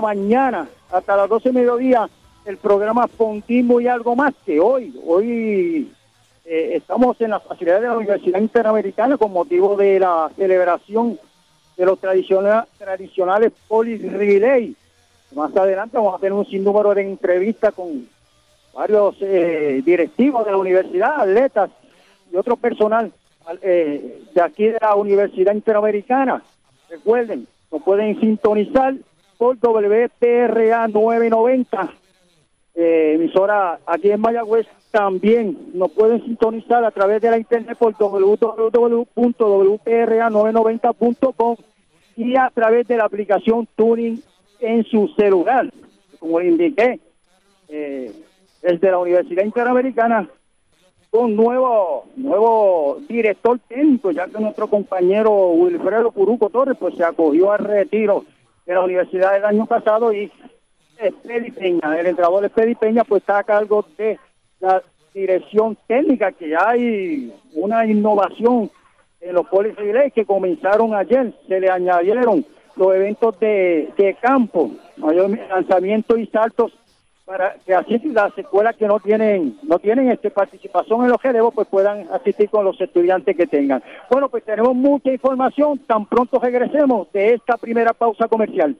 mañana hasta las 12 de mediodía el programa Fontismo y algo más que hoy. Hoy eh, estamos en las facilidades de la Universidad Interamericana con motivo de la celebración de los tradicionales, tradicionales Polis Relay. Más adelante vamos a tener un sinnúmero de entrevistas con varios eh, directivos de la universidad, atletas y otro personal eh, de aquí de la Universidad Interamericana. Recuerden, nos pueden sintonizar por WPRA 990, eh, emisora aquí en Mayagüez. También nos pueden sintonizar a través de la internet por www.wpra990.com y a través de la aplicación Tuning en su celular. Como le indiqué, eh, es de la Universidad Interamericana un nuevo nuevo director técnico, ya que nuestro compañero Wilfredo Puruco Torres pues se acogió al retiro de la universidad del año pasado y Espedi Peña, el entrenador Espedi Peña pues está a cargo de la dirección técnica, que hay una innovación en los ley que comenzaron ayer, se le añadieron los eventos de, de campo, mayor lanzamiento y saltos para que así las escuelas que no tienen no tienen este participación en los relevos pues puedan asistir con los estudiantes que tengan. Bueno, pues tenemos mucha información, tan pronto regresemos de esta primera pausa comercial.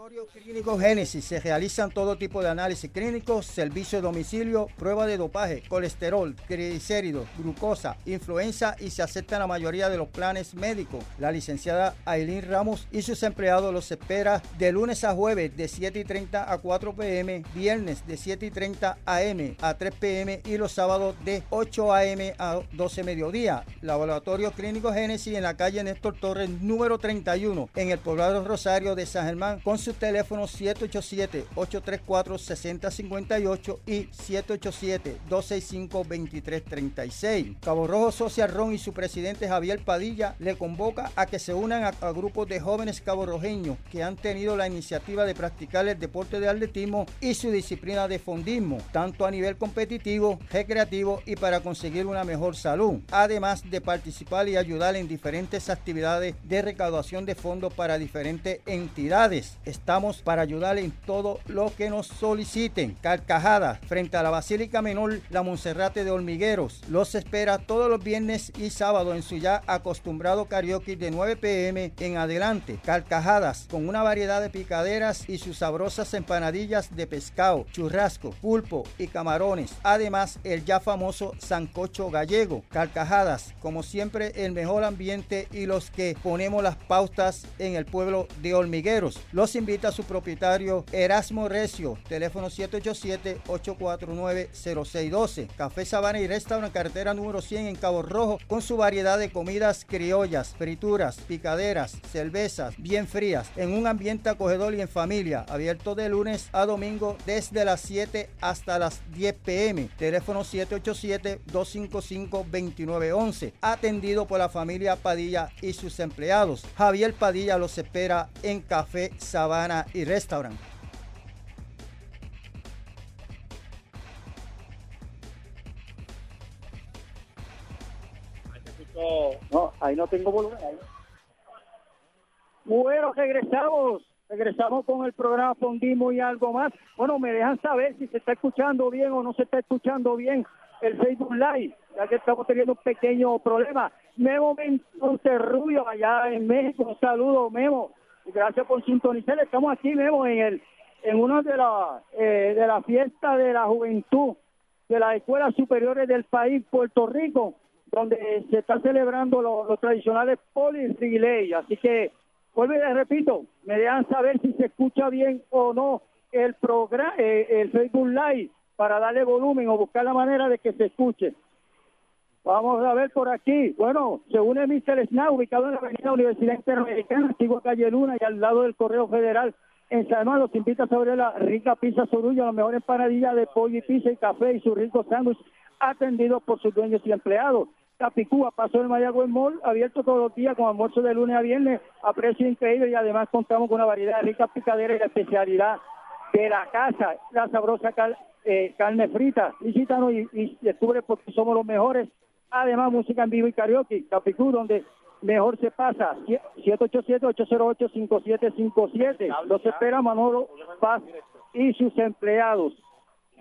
Laboratorio Clínico Génesis se realizan todo tipo de análisis clínicos, servicio de domicilio, prueba de dopaje, colesterol, triglicéridos, glucosa, influenza y se aceptan la mayoría de los planes médicos. La licenciada Aileen Ramos y sus empleados los espera de lunes a jueves de 7 y 30 a 4 pm, viernes de 7 y 30 am a 3 pm y los sábados de 8 am a 12 mediodía. Laboratorio Clínico Génesis en la calle Néstor Torres número 31 en el poblado Rosario de San Germán con su teléfono 787-834-6058 y 787-265-2336. Cabo Rojo Social Ron y su presidente Javier Padilla le convoca a que se unan a, grupos de jóvenes caborrojeños que han tenido la iniciativa de practicar el deporte de atletismo y su disciplina de fondismo, tanto a nivel competitivo, recreativo y para conseguir una mejor salud, además de participar y ayudar en diferentes actividades de recaudación de fondos para diferentes entidades Estamos para ayudar en todo lo que nos soliciten. Carcajadas frente a la Basílica Menor La Monserrate de Hormigueros. Los espera todos los viernes y sábados en su ya acostumbrado karaoke de 9 pm en adelante. Carcajadas con una variedad de picaderas y sus sabrosas empanadillas de pescado, churrasco, pulpo y camarones. Además, el ya famoso sancocho gallego. Carcajadas, como siempre, el mejor ambiente y los que ponemos las pautas en el pueblo de Hormigueros. Los invita a su propietario Erasmo Recio, teléfono 787-849-0612. Café Sabana y Restaurant, carretera número 100 en Cabo Rojo, con su variedad de comidas criollas, frituras, picaderas, cervezas bien frías, en un ambiente acogedor y en familia. Abierto de lunes a domingo desde las 7 hasta las 10 pm. Teléfono 787-255-2911. Atendido por la familia Padilla y sus empleados. Javier Padilla los espera en Café Sabana y Restaurant. No, ahí no tengo volumen. Bueno, regresamos. Regresamos con el programa Fondimo y algo más. Bueno, me dejan saber si se está escuchando bien o no se está escuchando bien el Facebook Live, ya que estamos teniendo un pequeño problema. Memo Rubio allá en México. Un saludo, Memo. Gracias por sintonizar. Estamos aquí, vemos en el en una de las eh, de la fiesta de la juventud de las escuelas superiores del país, Puerto Rico, donde se está celebrando los, tradicionales polis relay. Así que, vuelvo y les repito, me dejan saber si se escucha bien o no el programa, eh, el Facebook Live, para darle volumen o buscar la manera de que se escuche. Vamos a ver por aquí. Bueno, según el Mr. Snow, ubicado en la avenida Universidad Interamericana, antigua calle Luna y al lado del Correo Federal en San Juan, los invita sobre la rica pizza sorullo, las mejores panadillas de pollo y pizza y café y su rico sándwich atendidos por sus dueños y empleados. Capicúa, pasó el Mayagüez Mall, abierto todos los días con almuerzo de lunes a viernes a precio increíble y además contamos con una variedad de ricas picaderas y la especialidad de la casa, la sabrosa eh, carne frita. Visítanos y, y descubre porque somos los mejores Además, música en vivo y karaoke, Capicú, donde mejor se pasa. 787-808-5757. Los espera Manolo Paz y sus empleados.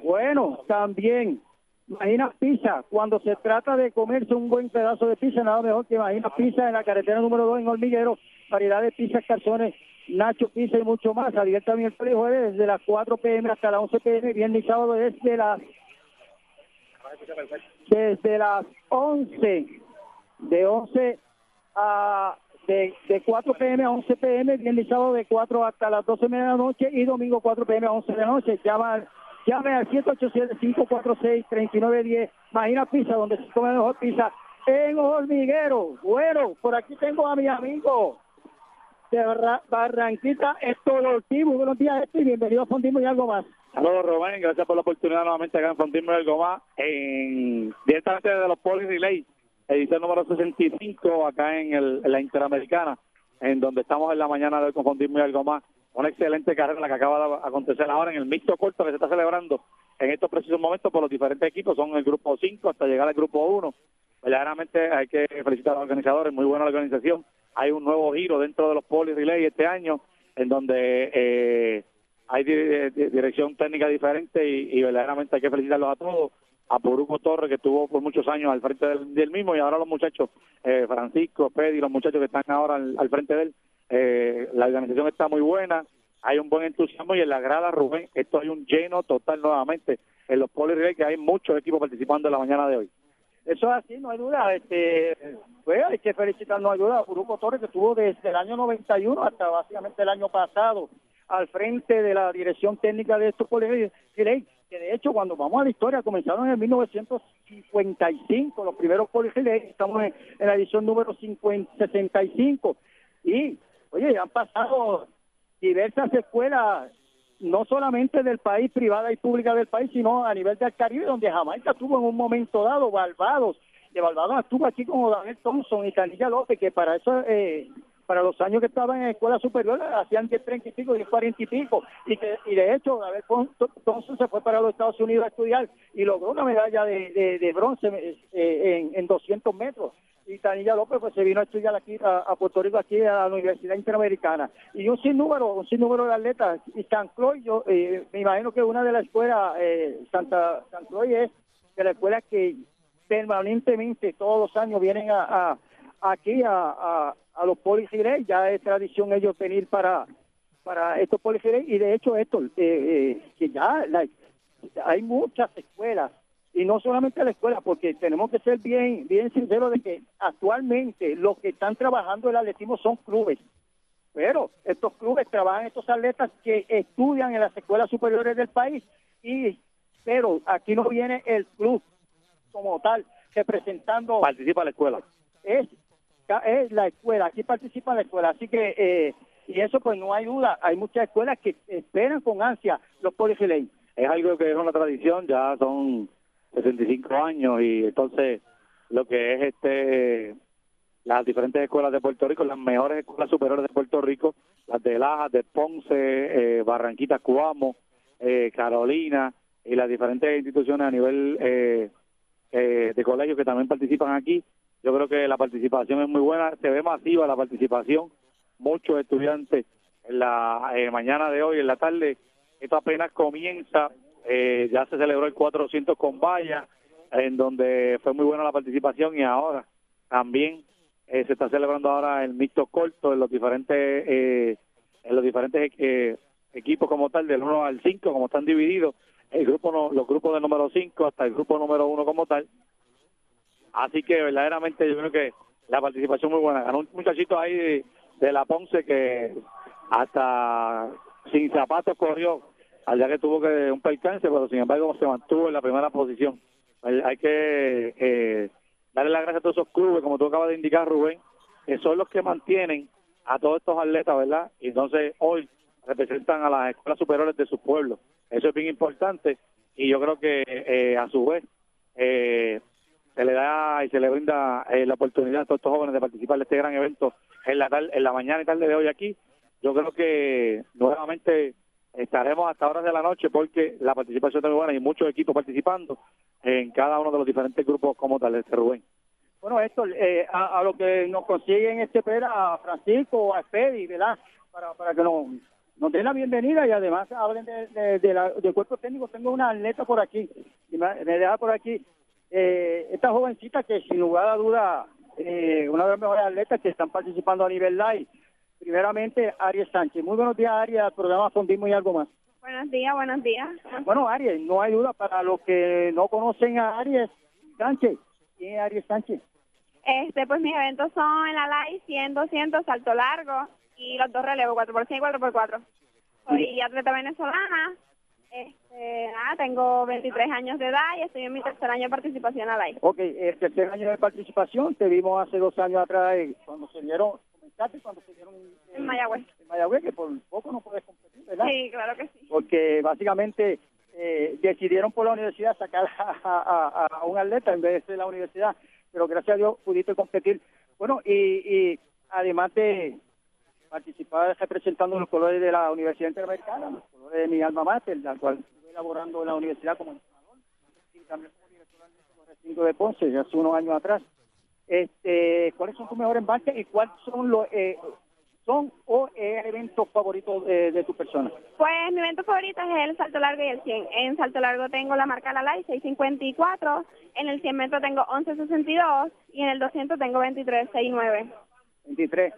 Bueno, también, imagina pizza. Cuando se trata de comerse un buen pedazo de pizza, nada mejor que imagina pizza en la carretera número 2 en Hormiguero. Variedad de pizzas, calzones, Nacho Pizza y mucho más. Abierta miércoles y jueves desde las 4 pm hasta las 11 pm. Viernes y sábado desde las desde las 11 de 11 a de, de 4 pm a 11 pm, viernes y sábado de 4 hasta las 12 de la noche y domingo 4 pm a 11 de la noche. Llama, llame al 787-546-3910. Imagina Pizza, donde se come mejor pizza en Hormiguero. Bueno, por aquí tengo a mi amigo de Barranquita, Héctor Ortiz. Buenos días, Héctor, y bienvenido a Fondismo y algo más. Saludos, Rubén. Gracias por la oportunidad nuevamente acá en y algo más. En, directamente de los Poli Relay edición número 65 acá en, el, la Interamericana, en donde estamos en la mañana de Confundismo y algo más. Una excelente carrera la que acaba de acontecer ahora en el mixto corto que se está celebrando en estos precisos momentos por los diferentes equipos. Son el grupo 5 hasta llegar al grupo 1. Verdaderamente hay que felicitar a los organizadores, muy buena la organización. Hay un nuevo giro dentro de los Poli Relay este año, en donde eh, hay dirección técnica diferente y, verdaderamente hay que felicitarlos a todos a Puruco Torres, que estuvo por muchos años al frente del, mismo, y ahora los muchachos, eh, Francisco, Pedi, los muchachos que están ahora al, frente de él, eh, la organización está muy buena, hay un buen entusiasmo y en la grada, Rubén, esto hay un lleno total nuevamente en los Poli que hay muchos equipos participando en la mañana de hoy. Eso es así, no hay duda. Este, pues hay que felicitar, no hay duda, a Puruco Torres, que estuvo desde el año 91 hasta básicamente el año pasado al frente de la dirección técnica de estos Poli que de hecho cuando vamos a la historia comenzaron en 1955 los primeros policías estamos en, la edición número 65 y oye han pasado diversas escuelas no solamente del país privada y pública del país sino a nivel del Caribe donde Jamaica tuvo en un momento dado Barbados de Barbados estuvo aquí como Daniel Thompson y Canilla López que para eso eh, para los años que estaban en escuela superior hacían 10, 30 y pico, 10, 40 y pico. Y, que, y de hecho, a ver, entonces se fue para los Estados Unidos a estudiar y logró una medalla de, de, bronce eh, en, en 200 metros. Y Tanilla López pues se vino a estudiar aquí a, Puerto Rico, aquí a la Universidad Interamericana. Y un sinnúmero, un sinnúmero de atletas. Y San Cloy, yo eh, me imagino que una de las escuelas, eh, Santa San Cloy es de la escuela que permanentemente todos los años vienen a, aquí a, a los policías, ya es tradición ellos venir para para estos policías y de hecho esto eh, eh, que ya hay muchas escuelas y no solamente la escuela porque tenemos que ser bien bien sinceros de que actualmente los que están trabajando el atletismo son clubes pero estos clubes trabajan estos atletas que estudian en las escuelas superiores del país y pero aquí no viene el club como tal representando participa la escuela. Es es la escuela, aquí participa la escuela, así que, eh, y eso pues no hay duda, hay muchas escuelas que esperan con ansia los policías. Es algo que es una tradición, ya son 65 años y entonces lo que es este las diferentes escuelas de Puerto Rico, las mejores escuelas superiores de Puerto Rico, las de Lajas, de Ponce, eh, Barranquita, Cuamo, eh, Carolina y las diferentes instituciones a nivel eh, de colegios que también participan aquí, yo creo que la participación es muy buena, se ve masiva la participación, muchos estudiantes en la eh, mañana de hoy, en la tarde, esto apenas comienza, eh, ya se celebró el 400 con valla, en donde fue muy buena la participación y ahora también eh, se está celebrando ahora el mixto corto en los diferentes en los diferentes equipos como tal del 1 al 5 como están divididos el grupo los grupos del número 5 hasta el grupo número 1 como tal Así que verdaderamente yo creo que la participación muy buena. Ganó un muchachito ahí de, la Ponce que hasta sin zapatos corrió, allá que tuvo que un percance, pero sin embargo se mantuvo en la primera posición. Hay que eh, darle las gracias a todos esos clubes, como tú acabas de indicar, Rubén, que son los que mantienen a todos estos atletas, ¿verdad? Y entonces hoy representan a las escuelas superiores de su pueblo. Eso es bien importante y yo creo que eh, a su vez eh, se le da y se le brinda eh, la oportunidad a todos estos jóvenes de participar de este gran evento en la, en la mañana y tarde de hoy aquí. Yo creo que nuevamente estaremos hasta horas de la noche porque la participación es muy buena y muchos equipos participando en cada uno de los diferentes grupos como tal, este Rubén. Bueno, esto, eh, a, lo que nos consiguen este pera a Francisco a Fedi, ¿verdad? Para, para que nos, nos den la bienvenida y además hablen de, de, la, del cuerpo técnico. Tengo una atleta por aquí, me, deja por aquí. Eh, esta jovencita que sin lugar a duda, eh, una de las mejores atletas que están participando a nivel live. Primeramente, Aries Sánchez. Muy buenos días, Aries, programa Fondismo y algo más. Buenos días, buenos días. Bueno, Aries, no hay duda para los que no conocen a Aries Sánchez. ¿Quién es Aries Sánchez? Este, pues mis eventos son en la LAI 100, 200, salto largo y los dos relevos, 4x100 y 4x4. Soy atleta venezolana, este, nada, tengo 23 años de edad y estoy en mi tercer año de participación la LAI. Ok, el tercer año de participación, te vimos hace dos años atrás eh, cuando se dieron, comentaste cuando se dieron en Mayagüez. En Mayagüez, que por poco no puedes competir, ¿verdad? Sí, claro que sí. Porque básicamente eh, decidieron por la universidad sacar a, a, un atleta en vez de la universidad pero gracias a Dios pudiste competir. Bueno, y, además de participar representando los colores de la Universidad Interamericana, los colores de mi alma mater, la cual estuve elaborando en la universidad como entrenador y también como director del recinto de Ponce hace unos años atrás. Este, ¿Cuáles son tus mejores marcas y cuáles son los eh, son o es el evento favorito de, tu persona? Pues mi evento favorito es el salto largo y el 100. En salto largo tengo la marca La Light 654, en el 100 metros tengo 1162 y en el 200 tengo 2369. 23.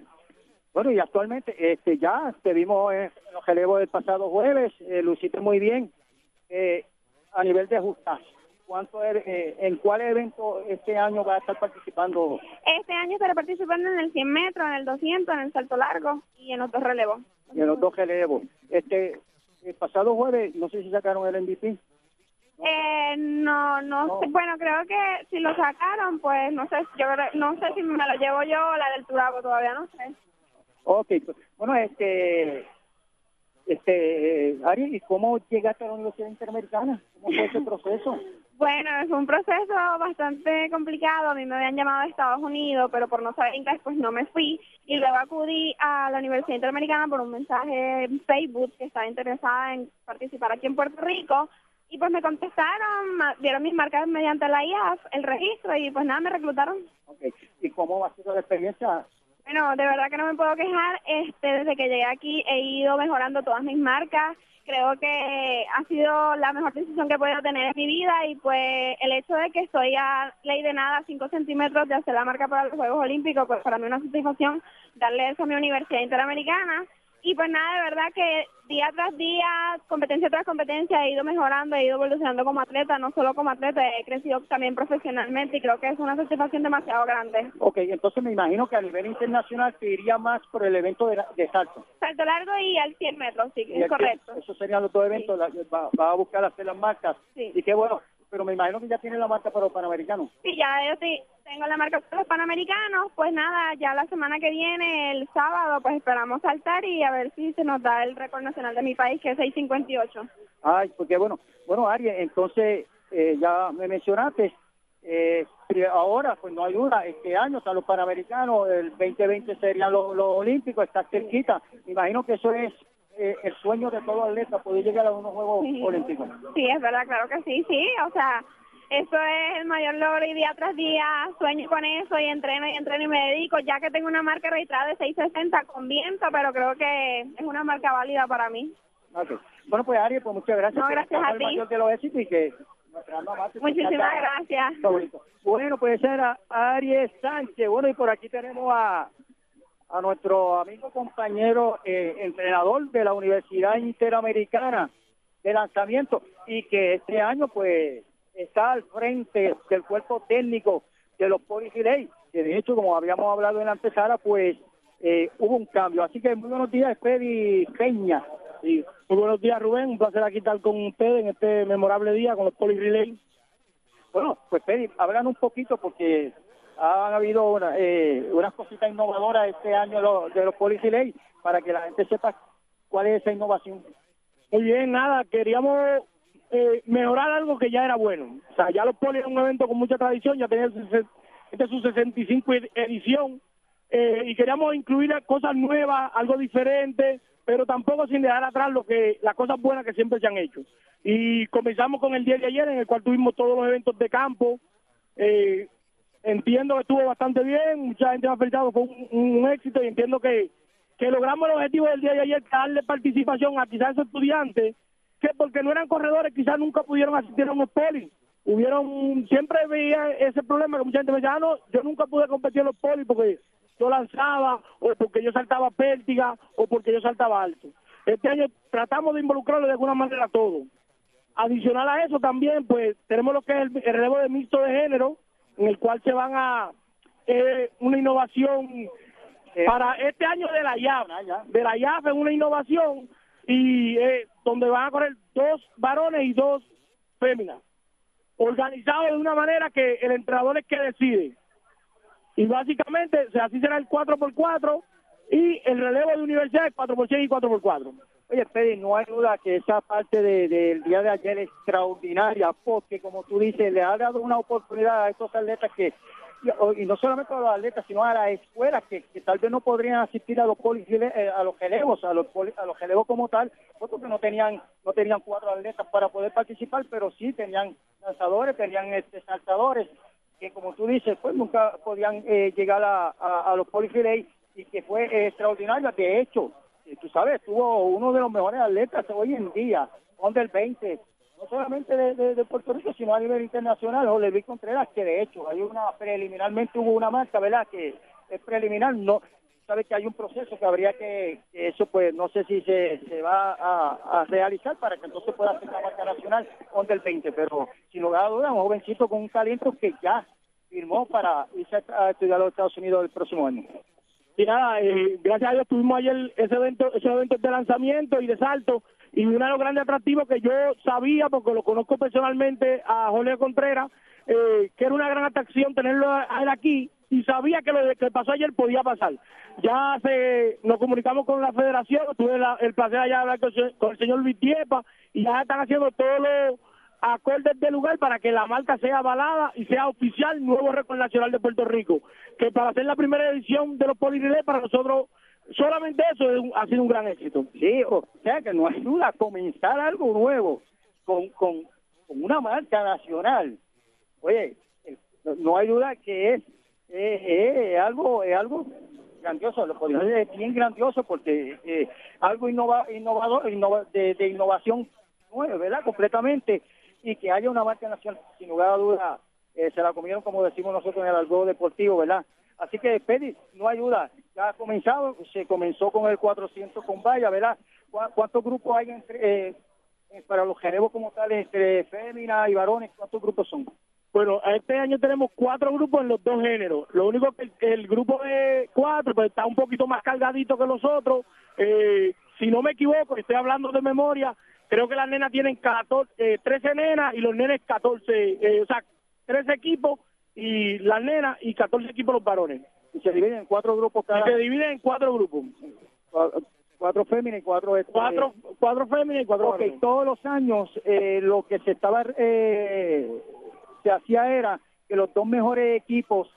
Bueno, y actualmente este ya te vimos en los relevos del pasado jueves, eh, lo hiciste muy bien. Eh, a nivel de ajustaje, ¿Cuánto eh, ¿En cuál evento este año va a estar participando? Este año estaré participando en el 100 metros, en el 200, en el salto largo y en otros relevos. Y en los dos relevos. Este, el pasado jueves, no sé si sacaron el MVP. Eh, no, no, Sé. bueno, creo que si lo sacaron, pues no sé, yo no sé si me lo llevo yo o la del Turabo, todavía no sé. Ok, pues, bueno, este, este, Ari, ¿y cómo llegaste a la Universidad Interamericana? ¿Cómo fue ese proceso? Bueno, es un proceso bastante complicado. A mí me habían llamado de Estados Unidos, pero por no saber inglés, pues no me fui. Y luego acudí a la Universidad Interamericana por un mensaje en Facebook que estaba interesada en participar aquí en Puerto Rico. Y pues me contestaron, dieron mis marcas mediante la IAF, el registro, y pues nada, me reclutaron. Okay. ¿Y cómo ha sido la experiencia? Bueno, de verdad que no me puedo quejar. Este, desde que llegué aquí he ido mejorando todas mis marcas creo que ha sido la mejor decisión que he podido tener en mi vida y pues el hecho de que estoy a ley de nada, 5 centímetros de hacer la marca para los Juegos Olímpicos, pues para mí es una satisfacción darle eso a mi Universidad Interamericana y pues nada, de verdad que día tras día, competencia tras competencia, he ido mejorando, he ido evolucionando como atleta, no solo como atleta, he crecido también profesionalmente y creo que es una satisfacción demasiado grande. Ok, entonces me imagino que a nivel internacional te iría más por el evento de, salto. Salto largo y al 100 metros, sí, es correcto. Eso serían los dos eventos, va, a buscar hacer las marcas. Sí. Y qué bueno, pero me imagino que ya tiene la marca para los panamericanos. Sí, ya yo sí, tengo la marca para los panamericanos. Pues nada, ya la semana que viene, el sábado, pues esperamos saltar y a ver si se nos da el récord nacional de mi país, que es 6.58. Ay, porque bueno, bueno, Ari, entonces eh, ya me mencionaste, eh, ahora pues no hay duda, este año están los panamericanos, el 2020 serían los, los olímpicos, está cerquita. Me imagino que eso es eh, el sueño de todo atleta poder llegar a unos Juegos Olímpicos. Sí, es verdad, claro que sí, sí, o sea, eso es el mayor logro y día tras día sueño con eso y entreno y entreno y me dedico, ya que tengo una marca registrada de 660 con viento, pero creo que es una marca válida para mí. Okay. Bueno, pues Ari, pues muchas gracias. No, gracias a ti. De los éxitos y que Muchísimas gracias. Bueno, pues era Aries Sánchez. Bueno, y por aquí tenemos a a nuestro amigo compañero eh, entrenador de la Universidad Interamericana de lanzamiento y que este año pues está al frente del cuerpo técnico de los Poligiley, que de hecho como habíamos hablado en la antesala pues eh, hubo un cambio. Así que muy buenos días Freddy Peña. muy buenos días Rubén, un placer aquí estar con ustedes en este memorable día con los Poligiley. Bueno, pues Freddy, hablan un poquito porque han habido una, eh, unas cositas innovadoras este año de los Policy para que la gente sepa cuál es esa innovación. Muy bien, nada, queríamos eh, mejorar algo que ya era bueno. O sea, ya los Poli es un evento con mucha tradición, ya tenía este es su 65 edición, eh, y queríamos incluir cosas nuevas, algo diferente, pero tampoco sin dejar atrás lo que las cosas buenas que siempre se han hecho. Y comenzamos con el día de ayer, en el cual tuvimos todos los eventos de campo, eh, entiendo que estuvo bastante bien, mucha gente me ha felicitado, fue un, éxito y entiendo que, que logramos el objetivo del día de ayer, darle participación a quizás esos estudiantes que porque no eran corredores quizás nunca pudieron asistir a unos polis. Hubieron, siempre veía ese problema que mucha gente me decía, ah, no, yo nunca pude competir en los polis porque yo lanzaba o porque yo saltaba pértiga o porque yo saltaba alto. Este año tratamos de involucrarlo de alguna manera a todo. Adicional a eso también, pues tenemos lo que es el, relevo de mixto de género, en el cual se van a eh, una innovación eh, para este año de la IAF, de la IAF es una innovación y eh, donde van a correr dos varones y dos féminas, organizados de una manera que el entrenador es que decide. Y básicamente, así será el 4x4 y el relevo de universidad es 4x100 y 4x4. Oye, Fede, no hay duda que esa parte del día de ayer es extraordinaria porque, como tú dices, le ha dado una oportunidad a estos atletas que, y, no solamente a los atletas, sino a las escuelas que, tal vez no podrían asistir a los eh, a los gelevos, a los, a los gelevos como tal, porque no tenían no tenían cuatro atletas para poder participar, pero sí tenían lanzadores, tenían este, saltadores, que como tú dices, pues nunca podían eh, llegar a, a, los polifiles y que fue extraordinario. De hecho, tú sabes, tuvo uno de los mejores atletas hoy en día, del 20, no solamente de, Puerto Rico, sino a nivel internacional, José Contreras, que de hecho hay una preliminarmente hubo una marca, ¿verdad? Que es preliminar, no sabes que hay un proceso que habría que, eso pues no sé si se, va a, realizar para que entonces pueda hacer la marca nacional del 20, pero sin lugar a dudas, un jovencito con un talento que ya firmó para irse a estudiar a los Estados Unidos el próximo año. Y nada, eh, gracias a Dios tuvimos ayer ese evento, ese evento de lanzamiento y de salto. Y uno de los grandes atractivos que yo sabía, porque lo conozco personalmente a Jorge Contreras, eh, que era una gran atracción tenerlo a, él aquí y sabía que lo que pasó ayer podía pasar. Ya se, nos comunicamos con la federación, tuve el placer allá de hablar con, el señor Vitiepa y ya están haciendo todo lo acordes de lugar para que la marca sea avalada y sea oficial nuevo récord nacional de Puerto Rico. Que para hacer la primera edición de los polirelés para nosotros solamente eso ha sido un gran éxito. Sí, o sea que no ayuda comenzar algo nuevo con, con, una marca nacional. Oye, no hay duda que es, es, algo es algo grandioso, lo podría decir bien grandioso porque eh, algo innova, innovador, de, de innovación nueva, ¿verdad? Completamente y que haya una marca nacional, sin lugar a duda, eh, se la comieron como decimos nosotros en el algo deportivo, ¿verdad? Así que, Pedi, no ayuda. Ya ha comenzado, se comenzó con el 400 con valla, ¿verdad? ¿Cuántos grupos hay entre, eh, para los genevos como tales, entre féminas y varones? ¿Cuántos grupos son? Bueno, este año tenemos cuatro grupos en los dos géneros. Lo único que el, grupo de cuatro pues, está un poquito más cargadito que los otros. Eh, si no me equivoco, estoy hablando de memoria, creo que las nenas tienen 14, 13 eh, nenas y los nenes 14, eh, o sea, 13 equipos y las nenas y 14 equipos los varones. Y se dividen en cuatro grupos cada... Y se dividen en cuatro grupos. Cuatro, féminas y cuatro... Este, cuatro, cuatro féminas y cuatro Ok, todos los años eh, lo que se estaba... se hacía era que los dos mejores equipos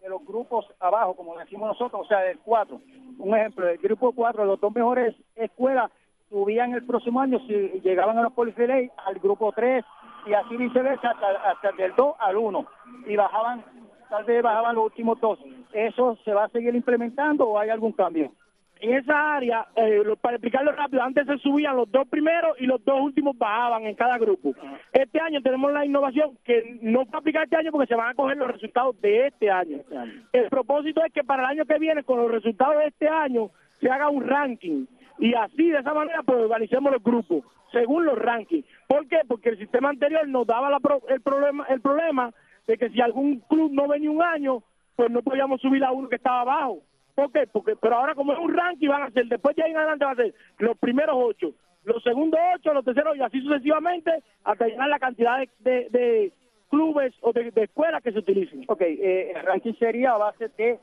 de los grupos abajo, como decimos nosotros, o sea, del cuatro. Un ejemplo, el grupo cuatro, los dos mejores escuelas subían el próximo año, si llegaban a los polifiles al grupo 3 y así viceversa hasta, hasta del 2 al 1 y bajaban, tal vez bajaban los últimos dos. ¿Eso se va a seguir implementando o hay algún cambio? En esa área, eh, para explicarlo rápido, antes se subían los dos primeros y los dos últimos bajaban en cada grupo. Este año tenemos la innovación que no va a aplicar este año porque se van a coger los resultados de este año. Este año. El propósito es que para el año que viene, con los resultados de este año, se haga un ranking y así de esa manera pues organicemos los grupos según los rankings. ¿Por qué? Porque el sistema anterior nos daba el problema el problema de que si algún club no venía un año, pues no podíamos subir a uno que estaba abajo. ¿Por qué? Porque, pero ahora como es un ranking van a ser, después de ahí en adelante van a ser los primeros ocho, los segundos ocho, los terceros y así sucesivamente hasta llegar la cantidad de, de, clubes o de, escuelas que se utilicen. Ok, eh, el ranking sería a base de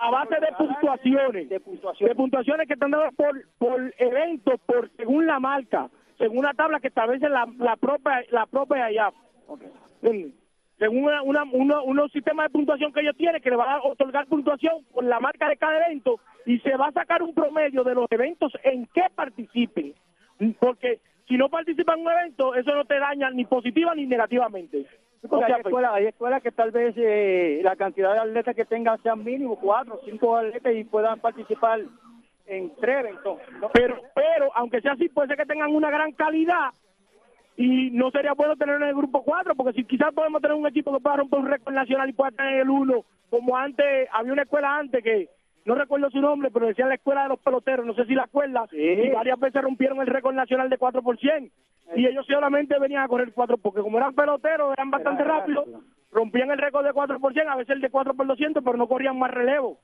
a base de puntuaciones, de puntuaciones, que están dadas por, por eventos, por según la marca, según una tabla que establece la, la propia la propia allá. Según una, una, uno, unos sistemas de puntuación que ellos tienen, que le van a otorgar puntuación por la marca de cada evento y se va a sacar un promedio de los eventos en que participen. Porque si no participan en un evento, eso no te daña ni positiva ni negativamente. Porque hay, escuelas, hay escuelas que tal vez eh, la cantidad de atletas que tengan sean mínimo, cuatro o cinco atletas y puedan participar en tres eventos. Pero, pero, aunque sea así, puede ser que tengan una gran calidad y no sería bueno tener en el grupo 4, porque si quizás podemos tener un equipo que pueda romper un récord nacional y pueda tener el 1, como antes, había una escuela antes que no recuerdo su nombre, pero decía la escuela de los peloteros, no sé si la acuerdas, y varias veces rompieron el récord nacional de 4 por 100, y ellos solamente venían a correr 4, porque como eran peloteros, eran bastante rápidos, rompían el récord de 4 por 100, a veces el de 4 por 200, pero no corrían más relevo.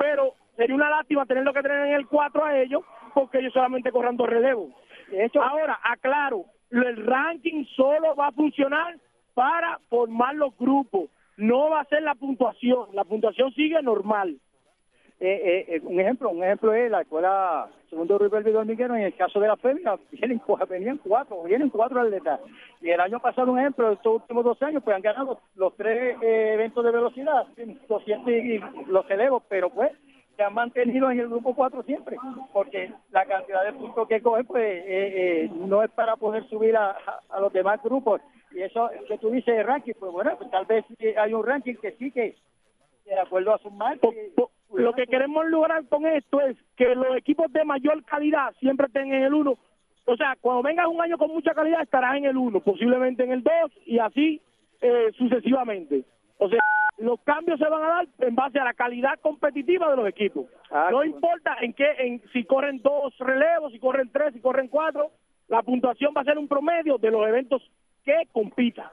Pero sería una lástima tenerlo que tener en el 4 a ellos, porque ellos solamente corran dos relevos. De hecho, ahora, aclaro, el ranking solo va a funcionar para formar los grupos, no va a ser la puntuación, la puntuación sigue normal. Eh, eh, un ejemplo, un ejemplo es la escuela segundo Ruiz Belvidor Miguel, en el caso de la FEMIA, vienen, venían cuatro, vienen cuatro atletas. Y el año pasado, un ejemplo, estos últimos dos años, pues han ganado los tres eh, eventos de velocidad, 200 y, los elevos, pero pues se han mantenido en el grupo 4 siempre, porque la cantidad de puntos que cogen, pues eh, no es para poder subir a, los demás grupos. Y eso que tú dices de ranking, pues bueno, pues tal vez hay un ranking que sí que, de acuerdo a sus marcas lo que queremos lograr con esto es que los equipos de mayor calidad siempre estén en el 1. O sea, cuando vengas un año con mucha calidad estarás en el 1, posiblemente en el 2 y así eh, sucesivamente. O sea, los cambios se van a dar en base a la calidad competitiva de los equipos. Ah, no importa en qué, en si corren dos relevos, si corren tres, si corren cuatro, la puntuación va a ser un promedio de los eventos que compitan.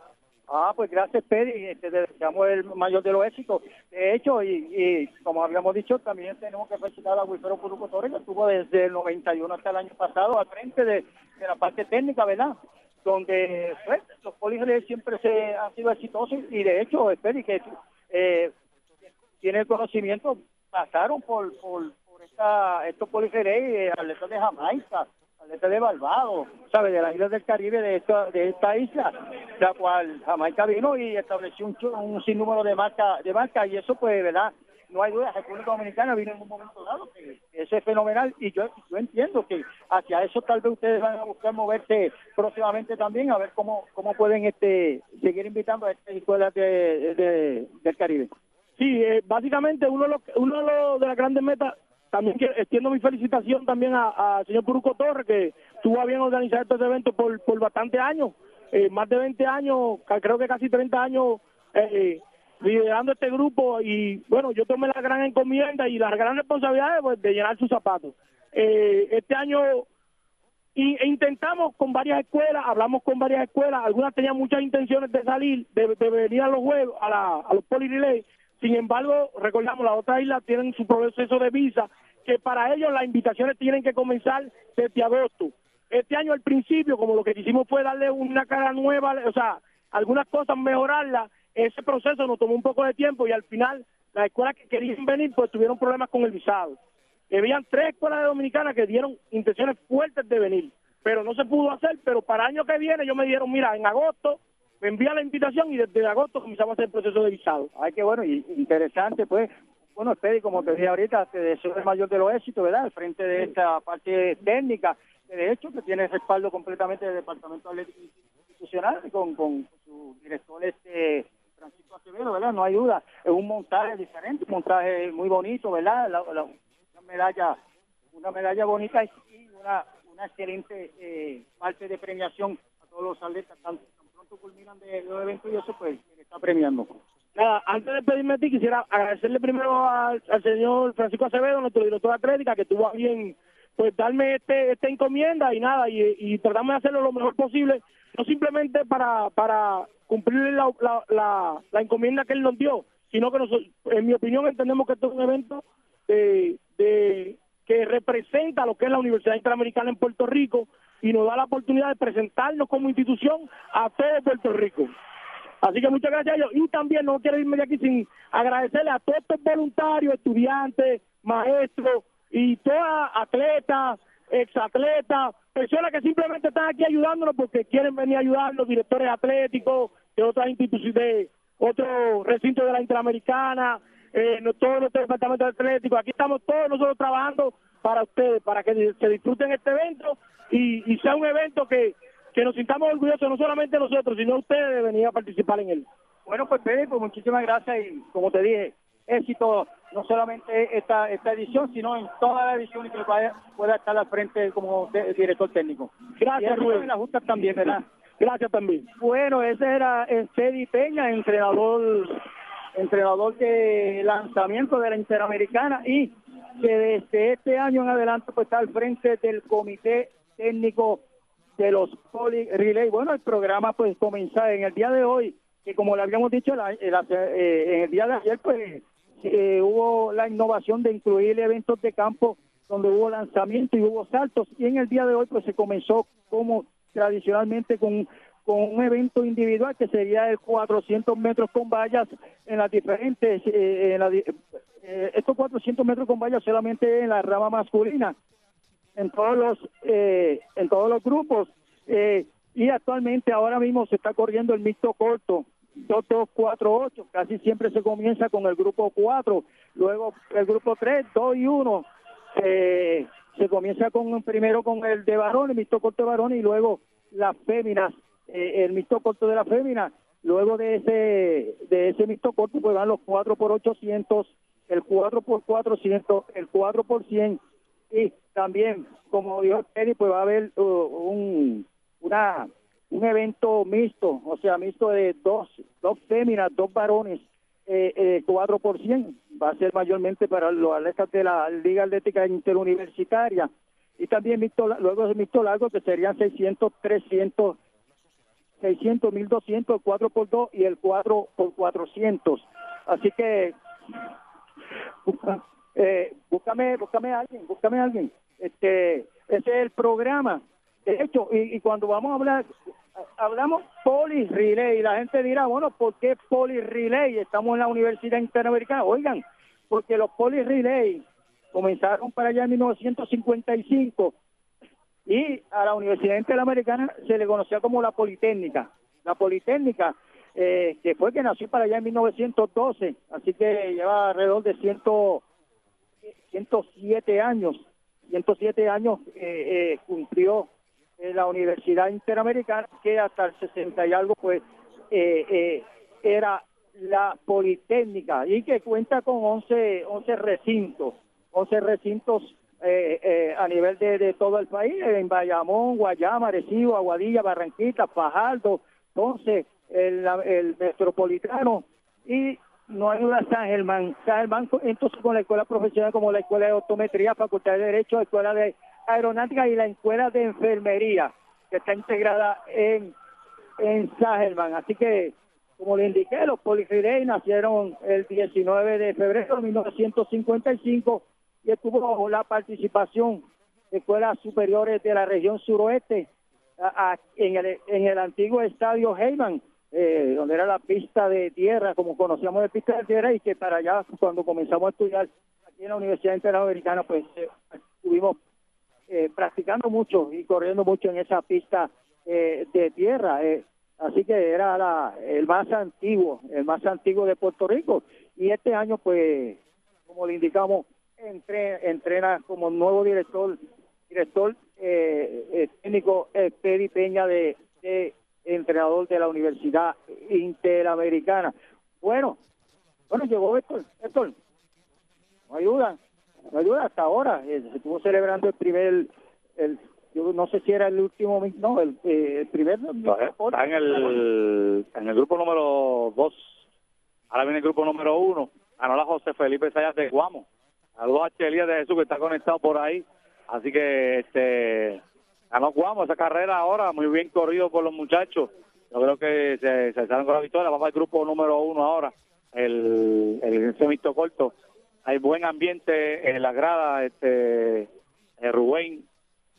Ah, pues gracias, Peri. Te deseamos el mayor de los éxitos. De hecho, y, como habíamos dicho, también tenemos que felicitar a Wilfredo Puruco Torres, que estuvo desde el 91 hasta el año pasado al frente de, la parte técnica, ¿verdad? Donde pues, los poligeles siempre se han sido exitosos y de hecho, Peri, que eh, tiene el conocimiento, pasaron por, por, por esta, estos eh, atletas de Jamaica, este de Barbados, ¿sabe? De las islas del Caribe de esta, de esta isla, la cual Jamaica vino y estableció un, un sinnúmero de marcas de marca y eso pues, ¿verdad? No hay duda, República Dominicana vino en un momento dado, que ese es fenomenal y yo, yo entiendo que hacia eso tal vez ustedes van a buscar moverse próximamente también a ver cómo cómo pueden este seguir invitando a estas escuelas de, del Caribe. Sí, eh, básicamente uno de, los, uno de las grandes metas también extiendo mi felicitación también al señor Puruco Torres, que tuvo a bien organizar estos eventos por, por bastante años, eh, más de 20 años, creo que casi 30 años eh, liderando este grupo y bueno, yo tomé la gran encomienda y la gran responsabilidad pues, de llenar sus zapatos. Eh, este año e intentamos con varias escuelas, hablamos con varias escuelas, algunas tenían muchas intenciones de salir, de, venir a los juegos, a, la, a los sin embargo, recordamos, las otras islas tienen su proceso de visa, que para ellos las invitaciones tienen que comenzar desde agosto. Este año al principio, como lo que hicimos fue darle una cara nueva, o sea, algunas cosas mejorarlas, ese proceso nos tomó un poco de tiempo y al final las escuelas que querían venir pues tuvieron problemas con el visado. Habían tres escuelas dominicanas que dieron intenciones fuertes de venir, pero no se pudo hacer, pero para el año que viene ellos me dijeron, mira, en agosto me envía la invitación y desde agosto comenzamos a hacer el proceso de visado. Ay, qué bueno, y interesante, pues. Bueno, Fede, como te dije ahorita, te deseo el mayor de los éxitos, ¿verdad? Al frente de esta parte técnica, de hecho, que tiene respaldo completamente del Departamento Atlético Institucional con, con su director este Francisco Acevedo, ¿verdad? No hay duda. Es un montaje diferente, un montaje muy bonito, ¿verdad? una medalla una medalla bonita y una, una excelente eh, parte de premiación a todos los atletas, tanto culminan de los eventos y eso pues está premiando. Nada, antes de pedirme a ti, quisiera agradecerle primero al, señor Francisco Acevedo, nuestro director atlética, que tuvo bien pues darme este esta encomienda y nada, y, tratamos de hacerlo lo mejor posible, no simplemente para, para cumplir la, la, la, encomienda que él nos dio, sino que nosotros, en mi opinión entendemos que esto es un evento de, de que representa lo que es la Universidad Interamericana en Puerto Rico y nos da la oportunidad de presentarnos como institución a todo Puerto Rico. Así que muchas gracias a ellos. Y también no quiero irme de aquí sin agradecerle a todos estos voluntarios, estudiantes, maestros y todas atletas, exatletas, personas que simplemente están aquí ayudándonos porque quieren venir a ayudarnos, directores atléticos de otras instituciones, de otros recintos de la Interamericana, eh, todos nuestros departamentos atléticos. Aquí estamos todos nosotros trabajando para ustedes, para que se disfruten este evento y, sea un evento que que nos sintamos orgullosos, no solamente nosotros, sino ustedes de venir a participar en él. Bueno, pues Pedro, pues muchísimas gracias y como te dije, éxito no solamente esta esta edición, sino en toda la edición y que pueda, pueda estar al frente como director técnico. Gracias, Rubén. la Justa también, ¿verdad? Gracias también. Bueno, ese era Teddy Peña, entrenador entrenador de lanzamiento de la Interamericana y que desde este año en adelante pues está al frente del comité técnico de los Poli Relay. Bueno, el programa pues comenzó en el día de hoy, que como le habíamos dicho eh, en el día de ayer pues eh, hubo la innovación de incluir eventos de campo donde hubo lanzamiento y hubo saltos y en el día de hoy pues se comenzó como tradicionalmente con con un evento individual que sería el 400 metros con vallas en las diferentes, eh, eh, estos 400 metros con vallas solamente en la rama masculina, en todos los, eh, en todos los grupos. y actualmente ahora mismo se está corriendo el mixto corto, 2, 2, 4, 8, casi siempre se comienza con el grupo 4, luego el grupo 3, 2 y 1. se comienza con primero con el de varón, el mixto corto de varón y luego las féminas eh, el mixto corto de la fémina. Luego de ese de ese mixto corto pues van los 4 por 800, el 4 por 400, el 4 por 100 y también, como dijo Eddie, pues va a haber uh, un una un evento mixto, o sea, mixto de dos, dos féminas, dos varones, eh, eh, 4 por 100. Va a ser mayormente para los atletas de la Liga Atlética Interuniversitaria. Y también mixto, luego el mixto largo, que serían 600, 300 600, 1200, el 4 por 2 y el 4 por 400. Así que eh, búscame, búscame a alguien, búscame a alguien. Este, ese es el programa. De hecho, y, cuando vamos a hablar, hablamos poli relay, y la gente dirá, bueno, ¿por qué poli relay? Estamos en la Universidad Interamericana. Oigan, porque los poli relay comenzaron para allá en 1955 y a la Universidad Interamericana se le conocía como la Politécnica. La Politécnica, eh, que fue que nació para allá en 1912, así que lleva alrededor de 107 años. 107 años eh, eh, cumplió la Universidad Interamericana, que hasta el 60 y algo, pues, era la Politécnica y que cuenta con 11, 11 recintos, 11 recintos eh, eh, a nivel de, todo el país, en Bayamón, Guayama, Arecibo, Aguadilla, Barranquita, Fajardo, entonces el, el metropolitano y no ayuda San Germán. San Germán entonces con la escuela profesional como la escuela de optometría, facultad de derecho, la escuela de aeronáutica y la escuela de enfermería que está integrada en, en San Germán. Así que como le indiqué, los Polifidei nacieron el 19 de febrero de 1955 y estuvo la participación de escuelas superiores de la región suroeste en, el, en el antiguo estadio Heyman, eh, donde era la pista de tierra, como conocíamos de pista de tierra, y que para allá, cuando comenzamos a estudiar aquí en la Universidad Interamericana, pues eh, estuvimos eh, practicando mucho y corriendo mucho en esa pista de tierra. así que era la, el más antiguo, el más antiguo de Puerto Rico. Y este año, pues, como le indicamos, entrena como nuevo director director eh, eh técnico eh, Pedi Peña de, entrenador de la Universidad Interamericana. Bueno, bueno, llegó Héctor, Héctor, no ayuda, no ayuda hasta ahora, eh, se estuvo celebrando el primer, el, yo no sé si era el último, no, el, el primer. está en el, en el grupo número dos, ahora viene el grupo número uno, ganó la José Felipe Sayas de Guamo. Saludos a Chelía de Jesús que está conectado por ahí. Así que este ganó Guamo esa carrera ahora, muy bien corrido por los muchachos. Yo creo que se, se salen con la victoria. Vamos al grupo número uno ahora, el, el semito corto. Hay buen ambiente en la grada, este eh, Rubén,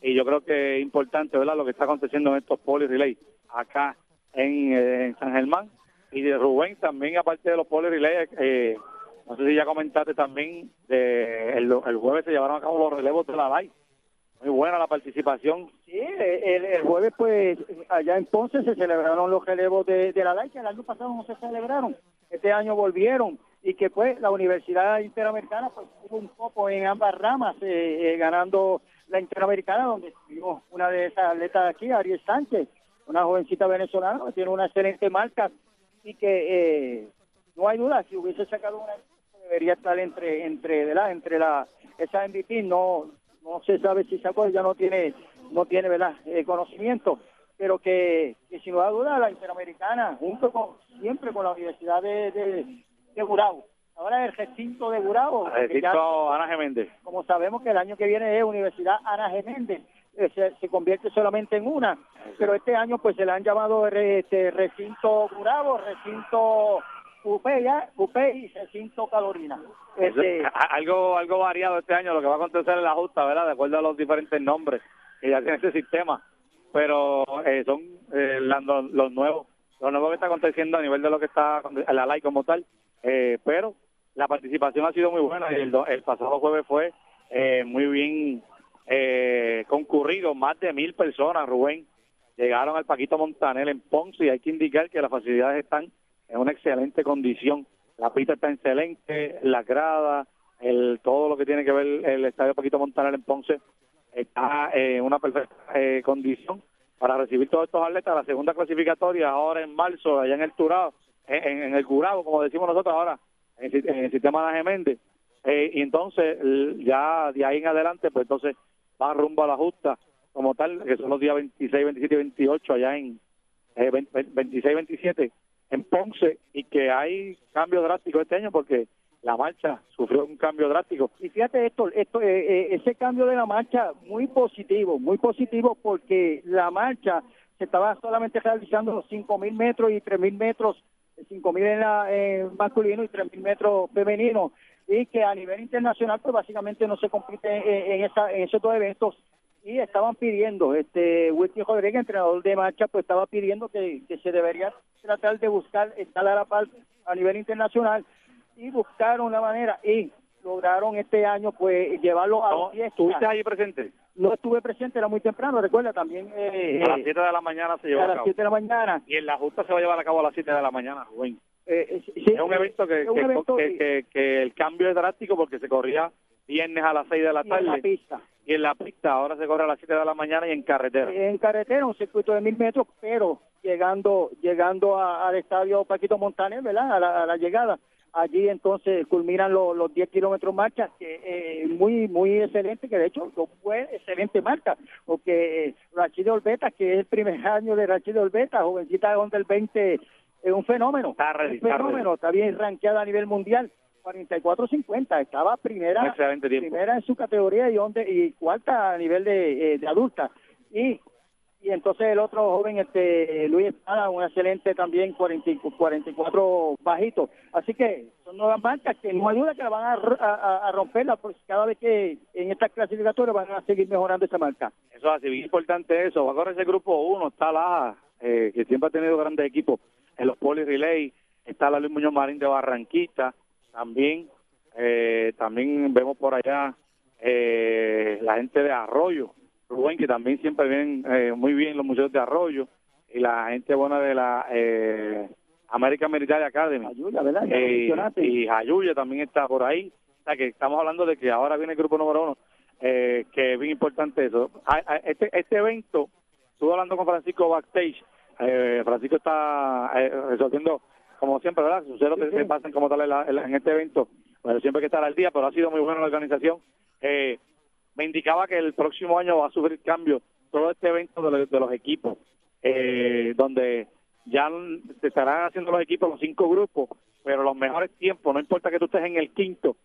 y yo creo que es importante ¿verdad? lo que está aconteciendo en estos poli relay acá en, en San Germán. Y de Rubén también, aparte de los poli relay, eh, no sé si ya comentaste también, de el, jueves se llevaron a cabo los relevos de la LAI. Muy buena la participación. Sí, el, jueves pues allá en Ponce se celebraron los relevos de, la LAI, que el año pasado no se celebraron. Este año volvieron y que pues la Universidad Interamericana pues tuvo un poco en ambas ramas, eh, eh, ganando la Interamericana, donde tuvimos una de esas atletas aquí, Ariel Sánchez, una jovencita venezolana que tiene una excelente marca y que eh, no hay duda, si hubiese sacado una debería estar entre entre ¿verdad? entre la esa MVP no no se sabe si sacó ya no tiene no tiene verdad eh, conocimiento pero que, que sin duda la interamericana junto con siempre con la universidad de, de, de ahora el recinto de Gurabo El recinto Ana Geméndez. como sabemos que el año que viene es Universidad Ana Geméndez eh, se, se convierte solamente en una pero este año pues se le han llamado re- este recinto Gurabo recinto Cupé ya Cupé y recinto Carolina este, algo algo variado este año lo que va a acontecer en la justa, ¿verdad? De acuerdo a los diferentes nombres que ya tiene este sistema. Pero eh, son eh, los, los nuevos, que está aconteciendo a nivel de lo que está la ley como tal. Eh, pero la participación ha sido muy buena y el, el pasado jueves fue eh, muy bien eh, concurrido, más de mil personas, Rubén. Llegaron al Paquito Montanel en Ponce y hay que indicar que las facilidades están en una excelente condición. La pista está excelente, la grada, el, todo lo que tiene que ver el estadio Paquito Montaner en Ponce está en una perfecta eh, condición para recibir todos estos atletas. La segunda clasificatoria ahora en marzo, allá en el Turado, en, en- el Curado, como decimos nosotros ahora, en, el sistema de Geméndez. Eh, y entonces, ya de ahí en adelante, pues entonces va rumbo a la justa como tal, que son los días 26, 27 y 28 allá en eh, 20 26, 27 en Ponce y que hay cambio drástico este año porque la marcha sufrió un cambio drástico. Y fíjate esto, esto eh, eh, ese cambio de la marcha muy positivo, muy positivo porque la marcha se estaba solamente realizando los 5.000 metros y 3.000 metros, 5.000 en la eh, masculino y 3.000 metros femenino y que a nivel internacional pues básicamente no se compite en, en esa, en esos dos eventos y estaban pidiendo, este Wilkie Rodríguez, entrenador de marcha, pues estaba pidiendo que, que se debería tratar de buscar estar a la par a nivel internacional y buscaron la manera y lograron este año pues llevarlo a ¿No? ¿Estuviste ahí presente? No estuve presente, era muy temprano, recuerda también eh, A las eh, 7 de la mañana se llevó a a las cabo. 7 de la mañana. Y en la justa se va a llevar a cabo a las 7 de la mañana, Rubén. Eh, eh, sí, Es un evento que, es un que- evento que, y- que- que el cambio es drástico porque se corría viernes a las 6 de la y en la tarde pista. y en la pista ahora se corre a las 7 de la mañana y en carretera. En carretera, un circuito de mil metros, pero llegando llegando a- al estadio Paquito Montaner, ¿verdad? A la, a la llegada. Allí entonces culminan los, los 10 kilómetros marcha, que eh, muy muy excelente, que de hecho fue excelente marca, porque eh, Rachid Olbeta, que es el primer año de Rachid Olbeta, jovencita de del 20, es un fenómeno. Está ready, un está fenómeno, está bien rankeada a nivel mundial. 44.50, estaba primera primera en su categoría y, onde- y cuarta a nivel de, eh, de adulta. Y y entonces el otro joven, este Luis Espada, un excelente también 40 y 44 bajito. Así que son nuevas marcas que no hay duda que la van a, a, romperla, porque cada vez que en estas clasificatorias van a seguir mejorando esa marca. Eso es así, bien importante eso. Va a correr ese grupo uno, está la eh, que siempre ha tenido grandes equipos en los Poli Relay, está la Luis Muñoz Marín de Barranquita, también, eh, también vemos por allá eh, la gente de Arroyo, Rubén, que también siempre vienen eh, muy bien los museos de Arroyo, y la gente buena de la eh, American Military Academy. Eh, y Jayuya también está por ahí. O sea, que estamos hablando de que ahora viene el grupo número uno, eh, que es bien importante eso. A- a- Este, este evento, estuve hablando con Francisco backstage, eh, Francisco está eh, resolviendo, como siempre, ¿verdad? Sucesos que, Sí, sí. pasan como tal en, la- este evento. Bueno, siempre hay que estar al día, pero ha sido muy buena la organización. Eh, me indicaba que el próximo año va a sufrir cambios todo este evento de, los- de los equipos, eh, donde ya se estarán haciendo los equipos los cinco grupos, pero los mejores tiempos, no importa que tú estés en el quinto,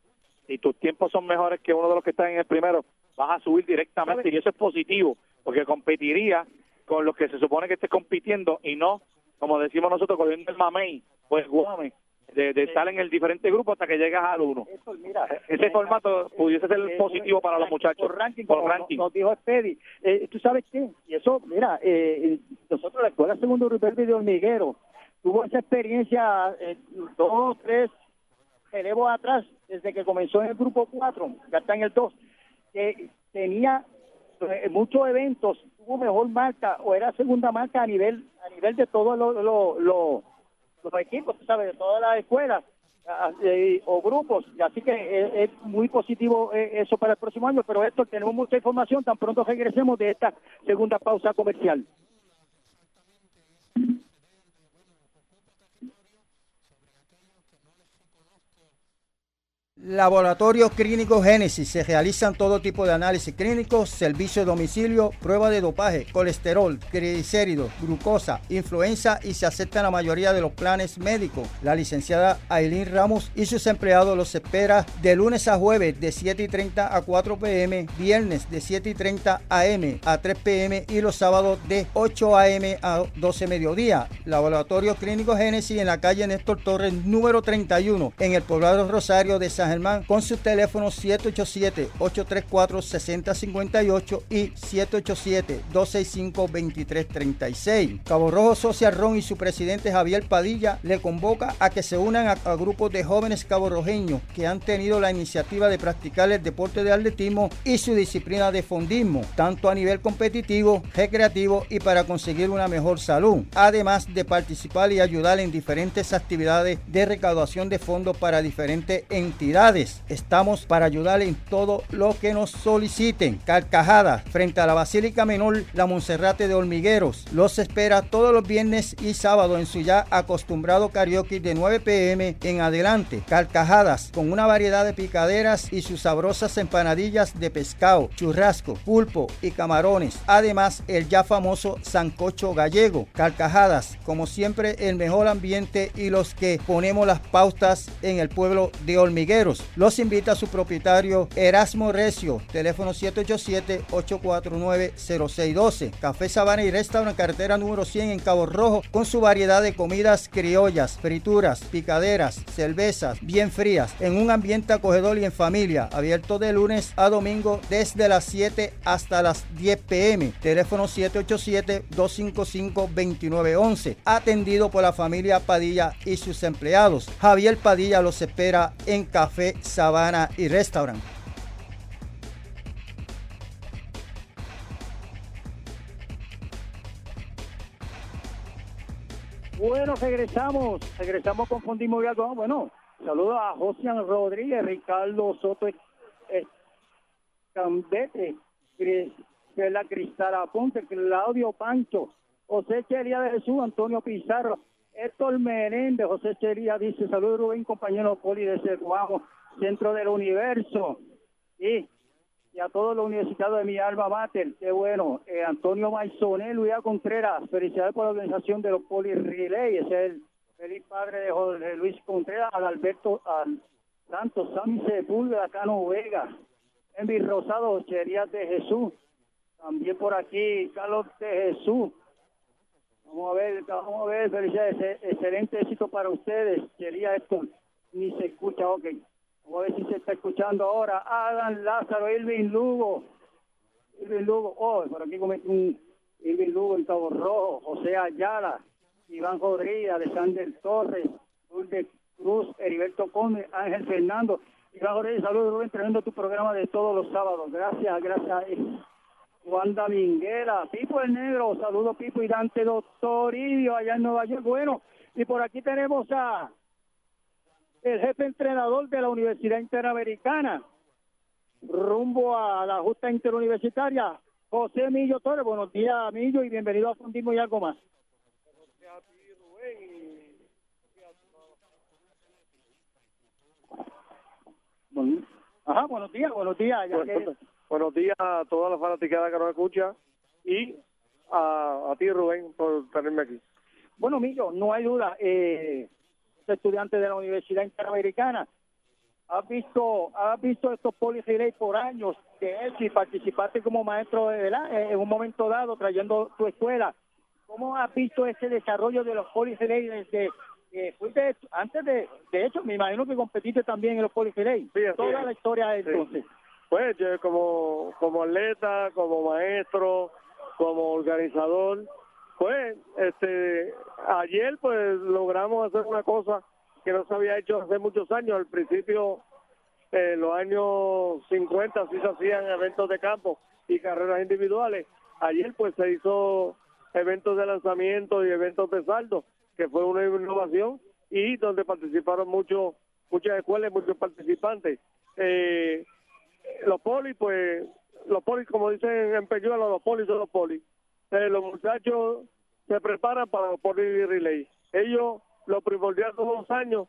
si tus tiempos son mejores que uno de los que están en el primero, vas a subir directamente y eso es positivo, porque competiría con los que se supone que estés compitiendo y no, como decimos nosotros, cogiendo el mamey, pues guame, de, de estar en el diferente grupo hasta que llegas al uno. Eso, mira, Ese formato pudiese ser eh, positivo para los muchachos. Por ranking, por como ranking. Nos, nos dijo Spedi. Eh, ¿Tú sabes qué? Y eso, mira, eh, nosotros la Escuela Segundo Rupert de Hormiguero tuvo esa experiencia eh, dos, tres relevos atrás, desde que comenzó en el grupo 4, ya está en el 2, que tenía eh, muchos eventos, tuvo mejor marca o era segunda marca a nivel a nivel de todos los los- equipos, sabes, de todas las escuelas eh, o grupos. Así que es, es muy positivo eh, eso para el próximo año. Pero esto tenemos mucha información tan pronto regresemos de esta segunda pausa comercial. Laboratorio Clínico Génesis. Se realizan todo tipo de análisis clínicos, servicio de domicilio, prueba de dopaje, colesterol, triglicéridos, glucosa, influenza y se aceptan la mayoría de los planes médicos. La licenciada Aileen Ramos y sus empleados los espera de lunes a jueves de 7 y 30 a 4 pm, viernes de 7 y 30 am a 3 pm y los sábados de 8 am a 12 mediodía. Laboratorio Clínico Génesis en la calle Néstor Torres número 31 en el poblado Rosario de San Con su teléfono 787-834-6058 y 787-265-2336. Cabo Rojo Social Ron y su presidente Javier Padilla le convoca a que se unan a, grupos de jóvenes caborrojeños que han tenido la iniciativa de practicar el deporte de atletismo y su disciplina de fondismo, tanto a nivel competitivo, recreativo y para conseguir una mejor salud, además de participar y ayudar en diferentes actividades de recaudación de fondos para diferentes entidades Estamos para ayudar en todo lo que nos soliciten. Carcajadas frente a la Basílica Menor, la Monserrate de Hormigueros. Los espera todos los viernes y sábados en su ya acostumbrado karaoke de 9 pm en adelante. Carcajadas con una variedad de picaderas y sus sabrosas empanadillas de pescado, churrasco, pulpo y camarones. Además, el ya famoso sancocho gallego. Carcajadas, como siempre, el mejor ambiente y los que ponemos las pautas en el pueblo de Hormigueros. Los invita su propietario Erasmo Recio, teléfono 787-849-0612. Café Sabana y Restaurant, carretera número 100 en Cabo Rojo, con su variedad de comidas criollas, frituras, picaderas, cervezas bien frías, en un ambiente acogedor y en familia. Abierto de lunes a domingo desde las 7 hasta las 10 pm. Teléfono 787-255-2911. Atendido por la familia Padilla y sus empleados. Javier Padilla los espera en Café Sabana y Restaurant. Bueno, regresamos, regresamos con Fondimo algo. Bueno, saludo a Josian Rodríguez, Ricardo Soto Cambete, la Cristal Aponte, Claudio Pancho, José Chería de Jesús, Antonio Pizarro, Héctor Menéndez, José Chería dice, saludos Rubén, compañero Poli de Cerguajo, centro del universo. Y, a todos los universitarios de mi alma mater, qué bueno. Eh, Antonio Maisonel, Luis Contreras, felicidades por la organización de los Poli Relay, es el feliz padre de José Luis Contreras, al Alberto al Santos, Sammy Sepúlveda, Cano Vega, Envi Rosado, Chería de Jesús, también por aquí Carlos de Jesús, Vamos a ver, vamos a ver, felicidades, excelente éxito para ustedes. Quería esto, ni se escucha, ok. Vamos a ver si se está escuchando ahora. Adam Lázaro, Irving Lugo. Irving Lugo, oh, por aquí comete un Irving Lugo en Cabo Rojo, José Ayala, Iván Rodríguez, Alexander Torres, Lourdes Cruz, Heriberto Conde, Ángel Fernando. Iván Rodríguez, saludos, Rubén, tremendo tu programa de todos los sábados. Gracias, gracias. Wanda Minguera, Pipo el Negro, saludo Pipo y Dante Doctor Idio allá en Nueva York. Bueno, y por aquí tenemos a el jefe entrenador de la Universidad Interamericana, rumbo a la justa interuniversitaria, José Millo Torres. Buenos días, Millo, y bienvenido a Fundismo y algo más. Ajá, buenos días, buenos días. Ya que... Buenos días a toda la fanaticada que nos escucha y a, ti, Rubén, por tenerme aquí. Bueno, Millo, no hay duda. Eh, estudiante de la Universidad Interamericana, has visto, has visto estos relay por años de él, si participaste como maestro de verdad, eh, en un momento dado trayendo tu escuela. ¿Cómo has visto ese desarrollo de los relay desde eh, fuiste antes de, de hecho, me imagino que competiste también en los polirelay. Sí, Toda la historia de entonces. Pues yo como, como atleta, como maestro, como organizador, pues este ayer pues logramos hacer una cosa que no se había hecho hace muchos años. Al principio, en los años 50 sí se hacían eventos de campo y carreras individuales. Ayer pues se hizo eventos de lanzamiento y eventos de saldo, que fue una innovación y donde participaron muchos muchas escuelas muchos participantes. Eh, los polis, pues, los polis, como dicen en Peñuelo, los polis son los polis. Eh, los muchachos se preparan para los polis relay. Ellos, lo primordial todos los años,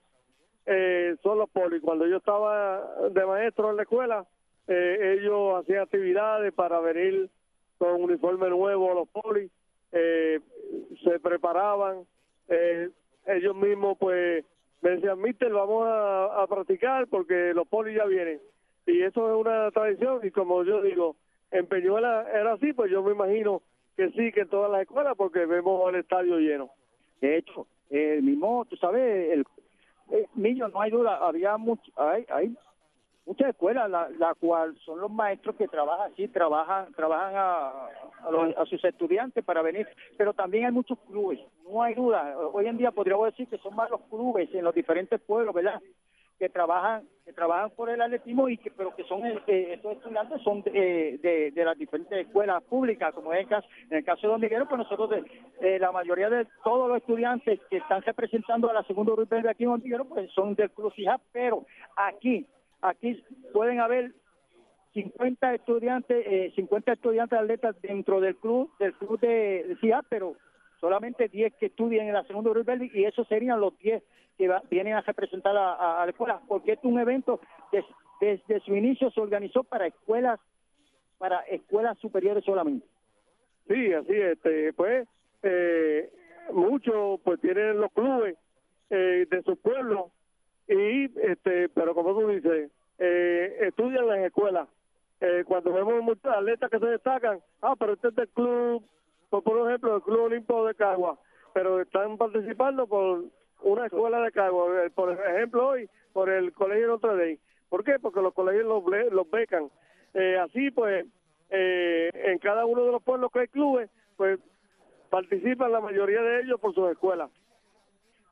eh, son los polis. Cuando yo estaba de maestro en la escuela, eh, ellos hacían actividades para venir con uniforme nuevo a los polis, eh, se preparaban, eh, ellos mismos pues me decían, mister, vamos a practicar porque los polis ya vienen. Y eso es una tradición y como yo digo, en Peñuela era así, pues yo me imagino que sí, que en todas las escuelas porque vemos el estadio lleno. De hecho, el mismo, tú sabes, el, eh, no hay duda, había mucho, hay, hay muchas escuelas, la, la cual son los maestros que trabajan así, trabajan, trabajan a, a, los- a sus estudiantes para venir, pero también hay muchos clubes, no hay duda. Hoy en día podríamos decir que son más los clubes en los diferentes pueblos, ¿verdad? Que trabajan que trabajan por el atletismo y que pero que son eh, eh, estos estudiantes son de, de, de las diferentes escuelas públicas como es el caso en el caso de Don Miguel pues nosotros de, eh, la mayoría de todos los estudiantes que están representando a la segunda Ruiz Verde aquí en Don Miguel pues son del CIJAP pero aquí aquí pueden haber 50 estudiantes eh, 50 estudiantes atletas dentro del club del club de, de pero solamente 10 que estudian en la segunda Verde y esos serían los 10 que vienen a representar a, la escuela, porque es un evento que desde su inicio se organizó para escuelas para escuelas superiores solamente. Sí, así este, pues eh, muchos pues tienen los clubes eh, de sus pueblos y este, pero como tú dices, eh, estudian las escuelas. Eh, cuando vemos muchos atletas que se destacan, ah, pero este es del club, por, ejemplo, el Club Olímpico de Cagua, pero están participando por una escuela de Cagua, eh, por ejemplo hoy, por el Colegio Notre Dame. ¿Por qué? Porque los colegios los, los becan. Eh, así pues, eh, en cada uno de los pueblos que hay clubes, pues participan la mayoría de ellos por sus escuelas.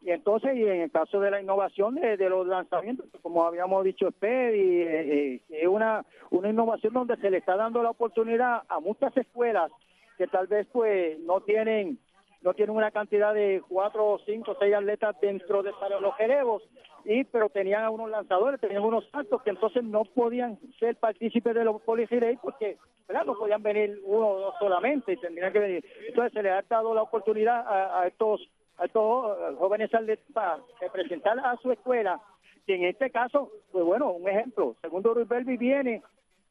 Y entonces, y en el caso de la innovación de, los lanzamientos, como habíamos dicho, Sped, y, eh, eh, es una, una innovación donde se le está dando la oportunidad a muchas escuelas que tal vez pues no tienen no tienen una cantidad de cuatro, cinco, seis atletas dentro de los relevos, y pero tenían a unos lanzadores, tenían unos saltos que entonces no podían ser partícipes de los poligirey porque ¿verdad? no podían venir uno o dos solamente, y tendrían que venir. Entonces se les ha dado la oportunidad a, estos a estos jóvenes atletas para representar a su escuela, y en este caso, pues bueno, un ejemplo, segundo Ruiz Belvi viene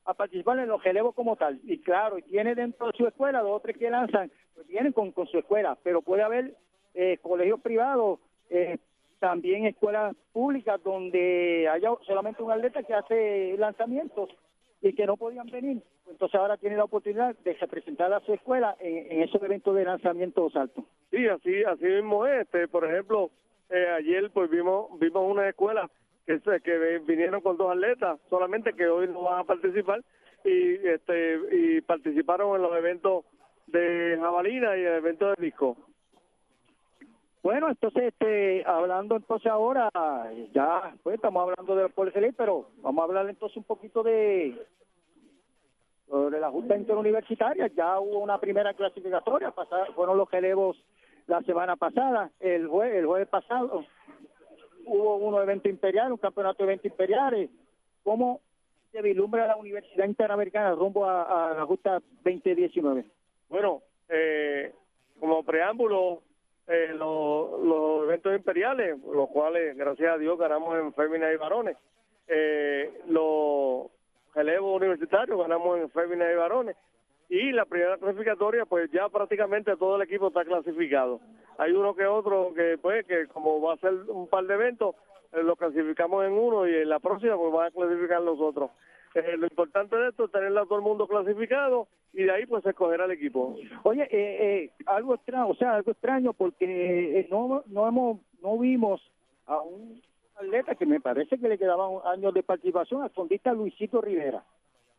a participar en los relevos como tal. Y claro, y tiene dentro de su escuela dos o tres que lanzan, pues vienen con, con su escuela, pero puede haber eh, colegios privados, eh, también escuelas públicas donde haya solamente un atleta que hace lanzamientos y que no podían venir. Entonces ahora tiene la oportunidad de representar a su escuela en, en esos eventos de lanzamientos altos. Sí, así así mismo es. Este, por ejemplo, eh, ayer pues vimos vimos una escuela que que vinieron con dos atletas, solamente que hoy no van a participar y este y participaron en los eventos de jabalina y el evento de disco. Bueno, entonces, este, hablando entonces ahora, ya, pues estamos hablando de los policías, pero vamos a hablar entonces un poquito de sobre la Junta Interuniversitaria. Ya hubo una primera clasificatoria, pasada, fueron los relevos la semana pasada, el jueves, el jueves pasado hubo unos eventos imperiales, un campeonato de eventos imperiales. ¿Cómo se vislumbra la Universidad Interamericana rumbo a, a la Junta 2019? Bueno, eh, como preámbulo, eh, los, los eventos imperiales, los cuales, gracias a Dios, ganamos en féminas y varones. Eh, los relevos universitarios ganamos en féminas y varones. Y la primera clasificatoria, pues ya prácticamente todo el equipo está clasificado. Hay uno que otro que, pues, que como va a ser un par de eventos, eh, lo clasificamos en uno y en la próxima, pues van a clasificar los otros. Eh, lo importante de esto es tenerlo a todo el mundo clasificado y de ahí, pues, escoger al equipo. Oye, eh, eh, algo extraño, o sea, algo extraño porque eh, no, no hemos, no vimos a un atleta que me parece que le quedaban años de participación al fondista Luisito Rivera.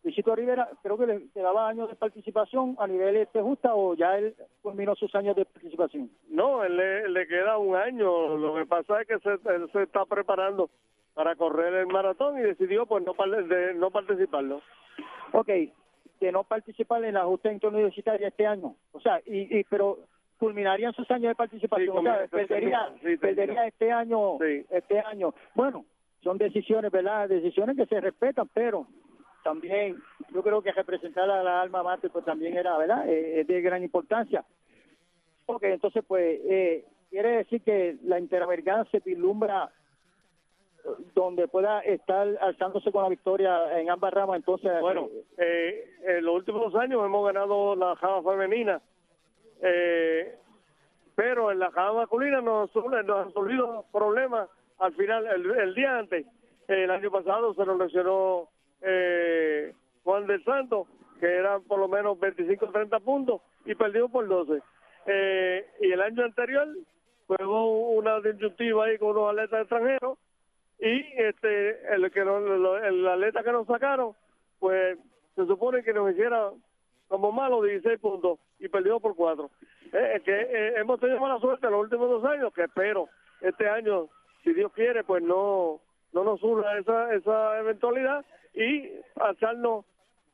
Luisito Rivera creo que le quedaba años de participación a nivel este justa o ya él culminó sus años de participación. No, él le, le queda un año. Lo que pasa es que se, él se está preparando para correr el maratón y decidió pues no, de, no participarlo. Ok, de no participar en la justa interuniversitaria este año. O sea, y, y pero culminarían sus años de participación. Sí, o sea, perdería, sí, perdería este año, Sí. este año. Bueno, son decisiones, ¿verdad? Decisiones que se respetan, pero también yo creo que representar a la alma mater pues también era, ¿verdad? Eh, es de gran importancia. Ok, entonces pues eh, quiere decir que la Interamericana se vislumbra donde pueda estar alzándose con la victoria en ambas ramas. Entonces, bueno, eh, en los últimos años hemos ganado la java femenina, eh, pero en la java masculina nos, nos han surgido problemas al final, el, día antes. El año pasado se nos lesionó eh, Juan del Santo, que eran por lo menos 25 o 30 puntos, y perdió por 12. Eh, y el año anterior hubo una disyuntiva ahí con unos atletas extranjeros y este el que el atleta que nos sacaron pues se supone que nos hiciera como malo 16 puntos y perdió por 4 eh, que eh, hemos tenido mala suerte en los últimos dos años que espero este año si Dios quiere pues no no nos surja esa esa eventualidad y alzarnos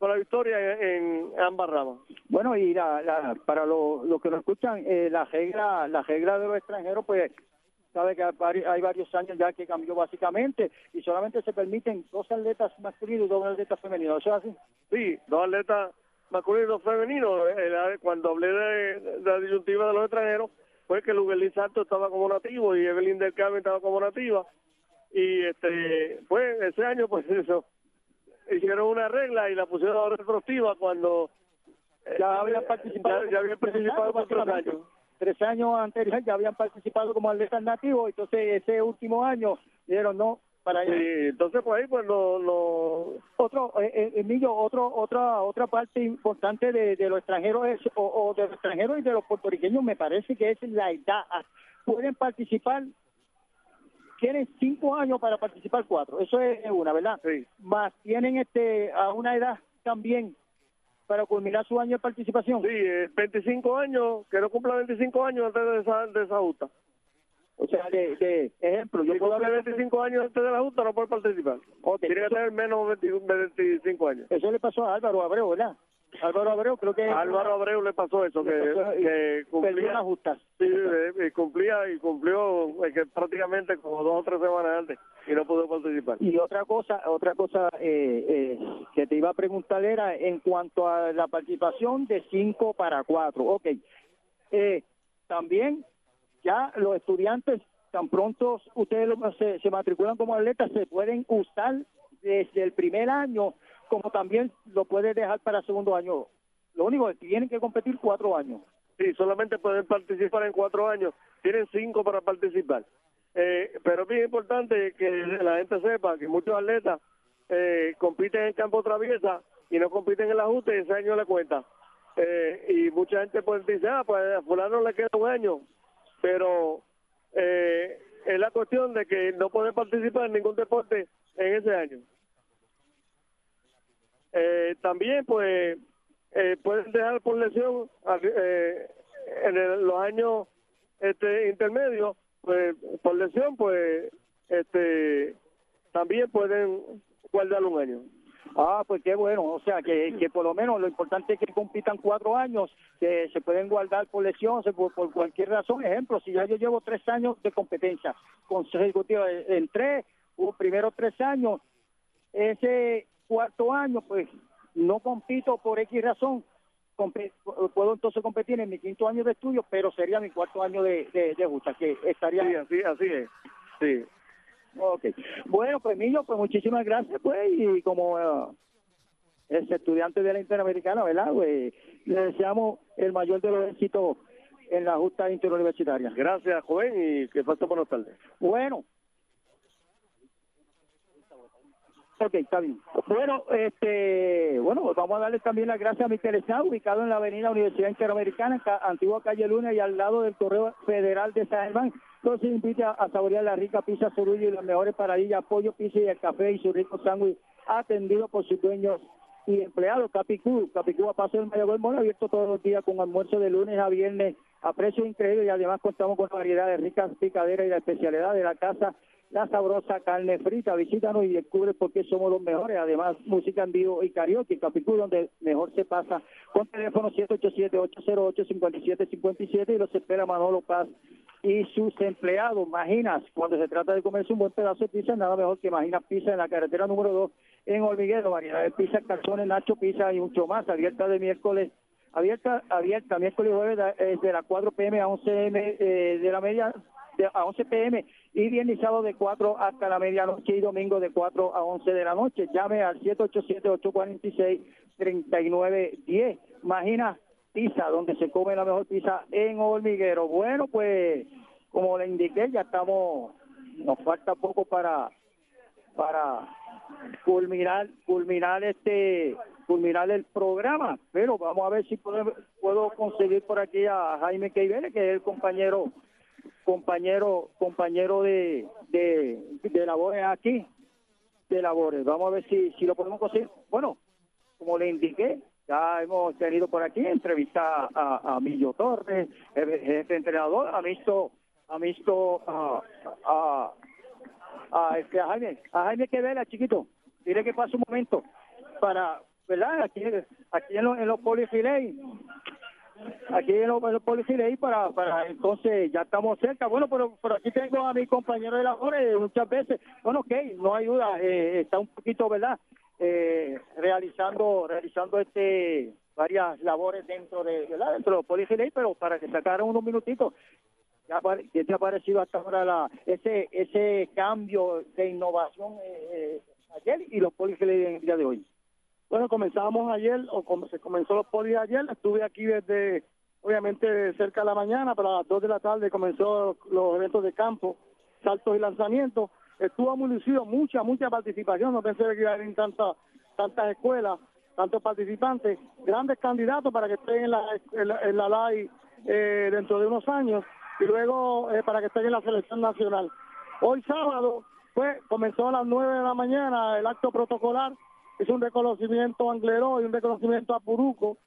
la victoria en, ambas ramas. Bueno, y la, para los lo que nos escuchan, eh, la regla la regla de los extranjeros, pues sabe que hay varios años ya que cambió básicamente y solamente se permiten dos atletas masculinos y dos atletas femeninos. ¿Eso es así? Sí, dos atletas masculinos y dos femeninos. Eh, cuando hablé de, la disyuntiva de los extranjeros, fue que Luguelín Santos estaba como nativo y Evelyn del Carmen estaba como nativa. Y este, pues ese año, pues eso, hicieron una regla y la pusieron retroactiva cuando ya habían participado ya, habían participado por tres años. Tres años anteriores ya habían participado como atletas nativos entonces ese último año dijeron no para sí, entonces por ahí pues lo, otro eh, eh, Emilio otro otra otra parte importante de, de los extranjeros es o, o, de los extranjeros y de los puertorriqueños me parece que es la edad. Pueden participar tienen cinco años para participar cuatro, eso es una, ¿verdad? Sí. Más tienen este a una edad también para culminar su año de participación. Sí, 25 años, que no cumpla 25 años antes de esa, de esa justa. O sea, de, ejemplo, yo puedo haber 25 años antes de la Junta, no puedo participar. Tiene que tener menos de 25 años. Eso le pasó a Álvaro Abreu, ¿verdad? Álvaro Abreu, creo que. Álvaro Abreu le pasó eso, que, cumplía. las justas. Sí, y cumplía y cumplió que prácticamente como dos o tres semanas antes y no pudo participar. Y otra cosa, otra cosa eh, eh, que te iba a preguntar era en cuanto a la participación de 5 para 4. Ok. Eh, también ya los estudiantes, tan pronto ustedes se, se matriculan como atletas, se pueden usar desde el primer año como también lo puede dejar para segundo año. Lo único es que tienen que competir cuatro años. Sí, solamente pueden participar en cuatro años. Tienen cinco para participar. Eh, pero es bien importante que la gente sepa que muchos atletas eh, compiten en campo traviesa y no compiten en el ajuste y ese año le cuenta. Eh, y mucha gente pues dice, ah, pues a fulano le queda un año. Pero eh, es la cuestión de que no pueden participar en ningún deporte en ese año. Eh, también, pues, eh, pueden dejar por lesión eh, en los años este intermedios, pues, por lesión, pues, este, también pueden guardar un año. Ah, pues qué bueno, o sea, que, que por lo menos lo importante es que compitan cuatro años, que se pueden guardar por lesión, por, cualquier razón. Ejemplo, si ya yo llevo tres años de competencia consecutiva en tres, primero tres años, ese cuarto año, pues no compito por X razón, puedo entonces competir en mi quinto año de estudio, pero sería mi cuarto año de, de, justa, que estaría... Sí, así, así es, sí. Ok. Bueno, pues Millo, pues muchísimas gracias, pues, y como uh, es estudiante de la Interamericana, ¿verdad? Pues, le deseamos el mayor de los éxitos en la justa interuniversitaria. Gracias, joven, y que pase buenas tardes. Bueno, Ok, está bien. Bueno, este, bueno, vamos a darle también las gracias a mi Sá, ubicado en la avenida Universidad Interamericana, antigua calle Luna y al lado del Correo Federal de San Germán. Entonces invita a saborear la rica pizza Sorullo y las mejores paradillas, pollo, pizza y el café y su rico sándwich atendido por sus dueños y empleados. Capicú, Capicú a paso del Mayagüez Moro, abierto todos los días con almuerzo de lunes a viernes a precios increíbles y además contamos con variedad de ricas picaderas y la especialidad de la casa la sabrosa carne frita. Visítanos y descubre por qué somos los mejores. Además, música en vivo y karaoke, Capicú, donde mejor se pasa. Con teléfono 787-808-5757 y los espera Manolo Paz y sus empleados. Imaginas, cuando se trata de comerse un buen pedazo de pizza, nada mejor que Imaginas Pizza en la carretera número 2 en Hormiguero. Variedad de pizza, calzones, nacho, pizza y mucho más. Abierta de miércoles abierta abierta miércoles y jueves de las 4 pm a 11 m eh, de la media de, a 11 pm y viernes y sábado de 4 hasta la medianoche y domingo de 4 a 11 de la noche. Llame al 787-846-3910. Imagina pizza, donde se come la mejor pizza en hormiguero. Bueno, pues como le indiqué, ya estamos, nos falta poco para para culminar culminar este culminar el programa, pero vamos a ver si puedo, puedo conseguir por aquí a Jaime Keivele, que es el compañero compañero compañero de, de, de labores aquí, de labores. Vamos a ver si, si lo podemos conseguir. Bueno, como le indiqué, ya hemos tenido por aquí entrevista a, a Millo Torres, el jefe entrenador, ha visto, ha visto a, a, a, este, a Jaime, a Jaime Quevela, chiquito. Dile que pase un momento para, ¿verdad? Aquí, aquí en los, en aquí en los, en para, para entonces ya estamos cerca. Bueno, pero, pero aquí tengo a mi compañero de labores muchas veces. Bueno, ok, no ayuda, eh, está un poquito, ¿verdad? Eh, realizando realizando este varias labores dentro de dentro de los polifilés, pero para que sacaran unos minutitos. Ya, ¿Qué te ha parecido hasta ahora la, ese ese cambio de innovación eh, ayer y los polifilés en el día de hoy? Bueno, comenzamos ayer, o como se comenzó los polis ayer, estuve aquí desde, obviamente, cerca de la mañana, pero a las 2 de la tarde comenzó los eventos de campo, saltos y lanzamientos. Estuvo muy lucido, mucha, mucha participación, no pensé que iba a haber tantas tantas escuelas, tantos participantes, grandes candidatos para que estén en la, en la, LAI eh, dentro de unos años y luego eh, para que estén en la selección nacional. Hoy sábado, pues, comenzó a las 9 de la mañana el acto protocolar es un reconocimiento a Angleró y un reconocimiento a Puruco,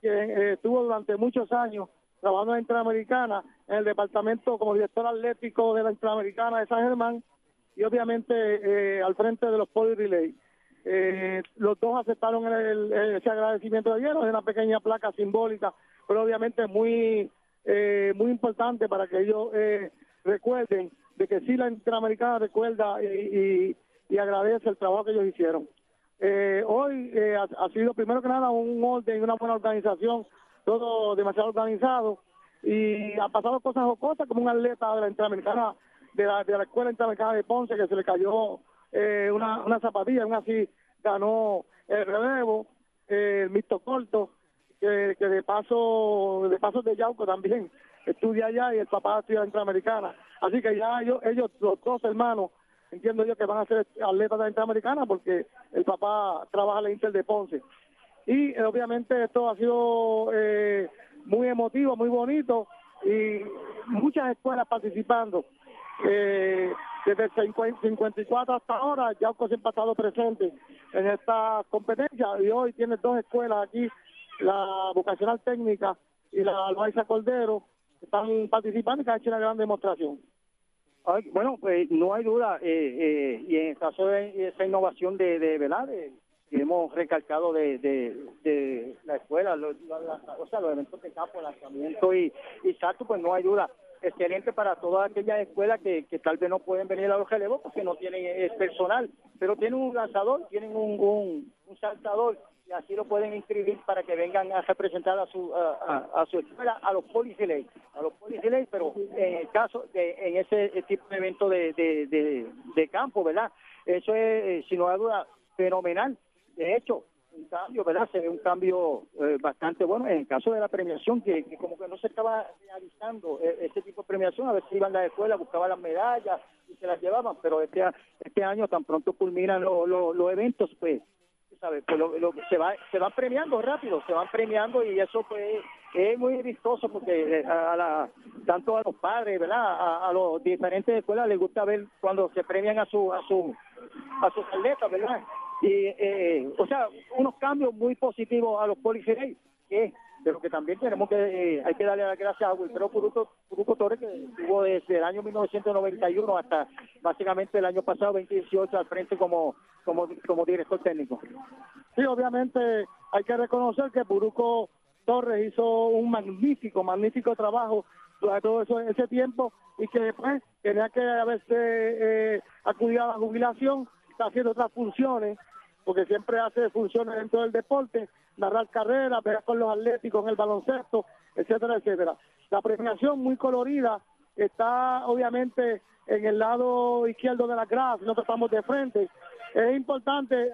que eh, estuvo durante muchos años trabajando en la Interamericana, en el departamento como director atlético de la Interamericana de San Germán y obviamente eh, al frente de los Poli Relay. Eh, los dos aceptaron ese agradecimiento de ayer, es una pequeña placa simbólica, pero obviamente muy muy importante para que ellos recuerden de que sí la Interamericana recuerda y, y agradece el trabajo que ellos hicieron. Eh, hoy eh, ha, sido primero que nada un orden y una buena organización, todo demasiado organizado y ha pasado cosas o cosas como un atleta de la Interamericana, de la, de la Escuela Interamericana de Ponce que se le cayó eh, una, una zapatilla, aún así ganó el relevo, el mixto corto, que, que de paso de paso de Yauco también estudia allá y el papá estudia Interamericana. Así que ya ellos, ellos los dos hermanos entiendo yo que van a ser atletas de la Interamericana porque el papá trabaja en la Inter de Ponce. Y eh, obviamente esto ha sido eh, muy emotivo, muy bonito y muchas escuelas participando. Eh, desde el 54 hasta ahora, ya siempre ha estado presente en esta competencia y hoy tiene dos escuelas aquí, la vocacional técnica y la Loaiza Cordero, que están participando y que han hecho una gran demostración bueno, pues no hay duda, eh, eh, y en el caso de esa innovación de, de ¿verdad? que hemos recalcado de, de, la escuela, los eventos de campo, lanzamiento y, y salto, pues no hay duda. Excelente para todas aquellas escuelas que, que tal vez no pueden venir a los relevos porque no tienen eh, personal, pero tienen un lanzador, tienen un, un saltador y así lo pueden inscribir para que vengan a representar a su a, su escuela a los policías a los policías pero en el caso de en ese tipo de evento de, de, de, campo verdad eso es eh, sin duda fenomenal. De hecho un cambio, ¿verdad? Se ve un cambio eh, bastante bueno. En el caso de la premiación, que, como que no se estaba realizando eh, ese tipo de premiación, a si iban a la escuela, buscaban las medallas y se las llevaban, pero este, este año tan pronto culminan los eventos, pues pues lo, se va se van premiando rápido, se van premiando y eso pues es muy vistoso porque eh, a la, tanto a los padres, ¿verdad? A, los diferentes escuelas les gusta ver cuando se premian a su a su a sus atletas, ¿verdad? Y eh, o sea, unos cambios muy positivos a los policías que pero que también tenemos que, eh, hay que darle las gracias a Wilfredo Puruco, Torres, que estuvo desde el año 1991 hasta básicamente el año pasado, 2018, al frente como, como, como director técnico. Sí, obviamente hay que reconocer que Puruco Torres hizo un magnífico, magnífico trabajo durante todo eso, ese tiempo y que después tenía que haberse eh, acudido a la jubilación, está haciendo otras funciones porque siempre hace funciones dentro del deporte, narrar carreras, ver con los atléticos en el baloncesto, etcétera, etcétera. La premiación muy colorida, está obviamente en el lado izquierdo de la grada, nosotros estamos de frente. Es importante,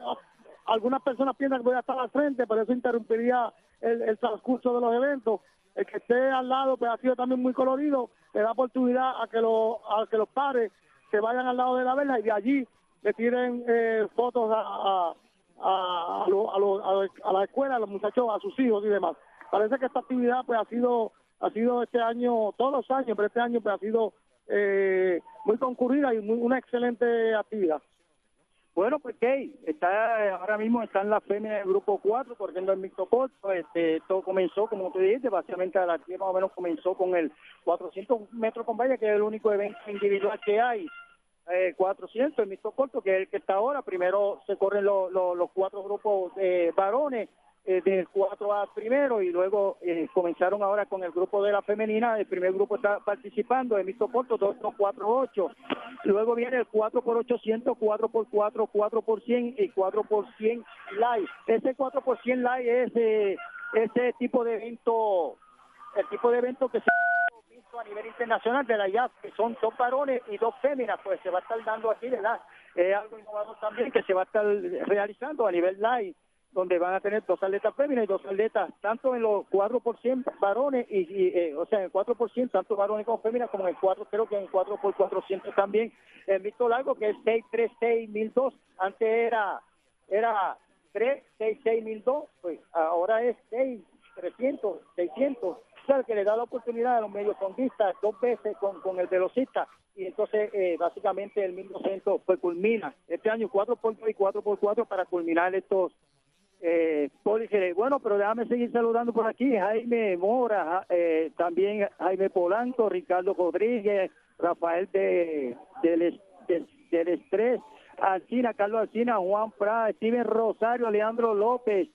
algunas personas piensan que voy a estar al frente, pero eso interrumpiría el, transcurso de los eventos. El que esté al lado pues ha sido también muy colorido, le da oportunidad a que, lo, a que los pares se vayan al lado de la vela y de allí le tiren eh, fotos a, a, a, a, la escuela, a los muchachos, a sus hijos y demás. Parece que esta actividad pues ha sido ha sido este año, todos los años, pero este año pues ha sido eh, muy concurrida y muy, una excelente actividad. Bueno, pues Key, está ahora mismo está en la fémina del grupo 4 corriendo el mixto corto. Este, todo comenzó, como tú dijiste, básicamente a las 10 más o menos comenzó con el 400 metros con valla, que es el único evento individual que hay. Eh, 400, el mixto corto, que es el que está ahora. Primero se corren los cuatro grupos de varones eh, del 4 a primero y luego eh, comenzaron ahora con el grupo de la femenina, el primer grupo está participando, el mixto corto 2 4 8 luego viene el 4 por 800, 4 por 4, 4 por 100 y 4 por 100 live. Ese 4 por 100 live es eh, ese tipo de evento, el tipo de evento que se a nivel internacional de la IAF, que son dos varones y dos féminas, pues se va a estar dando aquí, ¿verdad? Es algo innovador también que se va a estar realizando a nivel live donde van a tener dos atletas féminas y dos atletas, tanto en los 4 por varones, y, eh, o sea, en el 4 por tanto varones como féminas, como en el 4, creo que en el 4 por 400 también. El mixto largo, que es 6, 3, 6, 1002, antes era, era 3, 6, 6, 1002, pues ahora es 6, 300, 600. Que le da la oportunidad a los mediofondistas dos veces con, con el velocista. Y entonces eh, básicamente el 1200 pues culmina. Este año 4 por 2 y 4 por 4 para culminar estos eh, bueno, pero déjame seguir saludando por aquí. Jaime Mora, eh, también Jaime Polanco, Ricardo Rodríguez, Rafael de, del, del Estrés, Alcina, Carlos Alcina, Juan Prada, Steven Rosario, Leandro López,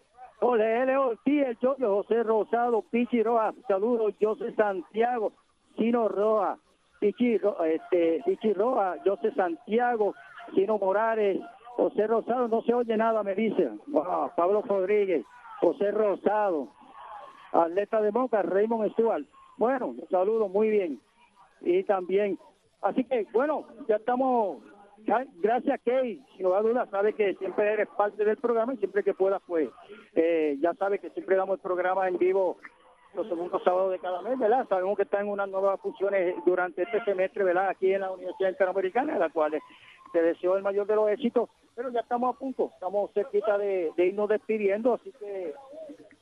José L. Ortiz, el José Rosado, Pichi Roja, saludos, José Santiago, Chino Roja, Pichi, este, Pichi Roja, José Santiago, Chino Morales, José Rosado, no se oye nada, me dice. Pablo Rodríguez, José Rosado, atleta de Moca, Raymond Stuart. Bueno, un saludo, muy bien. Y también, así que, bueno, ya estamos, gracias Kay, sin lugar a dudas, sabe que siempre eres parte del programa y siempre que puedas, pues, eh, ya sabe que siempre damos el programa en vivo los segundos sábados de cada mes, ¿verdad? Sabemos que están unas nuevas funciones durante este semestre, ¿verdad? Aquí en la Universidad Interamericana, la cual te deseo el mayor de los éxitos pero ya estamos a punto, estamos cerquita de, irnos despidiendo, así que,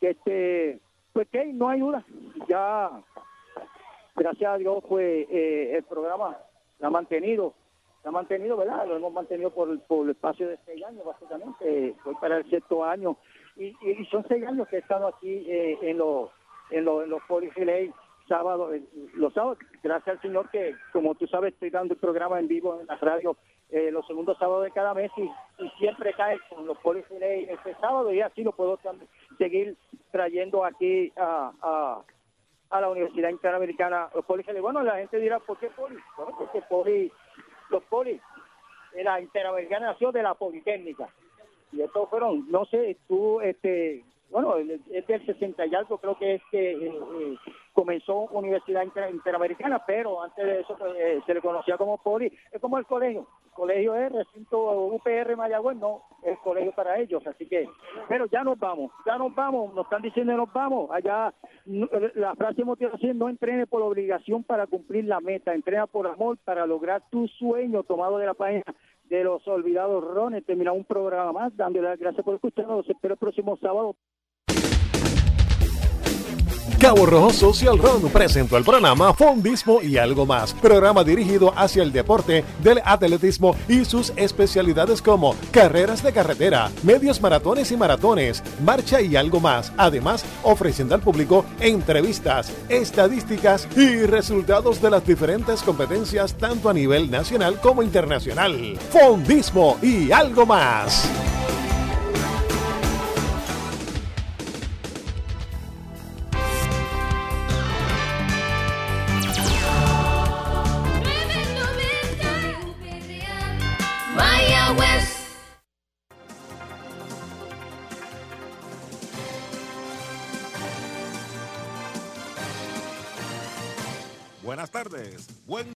este, pues que no hay duda, ya, gracias a Dios, pues eh, el programa se ha mantenido, se ha mantenido, ¿verdad? Lo hemos mantenido por, el espacio de seis años, básicamente, fue para el sexto año, y, son seis años que he estado aquí eh, en los en los, en los sábado, los sábados, gracias al Señor que, como tú sabes, estoy dando el programa en vivo en la radio eh, los segundos sábados de cada mes y, siempre cae con los polifiles este sábado y así lo puedo seguir trayendo aquí a, a, a la Universidad Interamericana los polifiles. Bueno, la gente dirá, ¿por qué poli? Bueno, porque poli, los polis, la Interamericana nació de la Politécnica. Y estos fueron, no sé, tú, este, bueno, es del 60 y algo, creo que es que eh, eh, comenzó Universidad Interamericana, pero antes de eso pues, eh, se le conocía como Poli, es como el colegio, colegio es recinto UPR Mayagüez, no, es colegio para ellos, así que, pero ya nos vamos, ya nos vamos, nos están diciendo nos vamos, allá la frase motivación, no entrene por obligación para cumplir la meta, entrena por amor para lograr tu sueño tomado de la página de los olvidados Rones, terminamos un programa más, dándole las gracias por escucharnos, espero el próximo sábado. Cabo Rojo Social Run presentó el programa Fondismo y algo más, programa dirigido hacia el deporte del atletismo y sus especialidades como carreras de carretera, medios maratones y maratones, marcha y algo más, además ofreciendo al público entrevistas, estadísticas y resultados de las diferentes competencias tanto a nivel nacional como internacional. Fondismo y algo más. Buen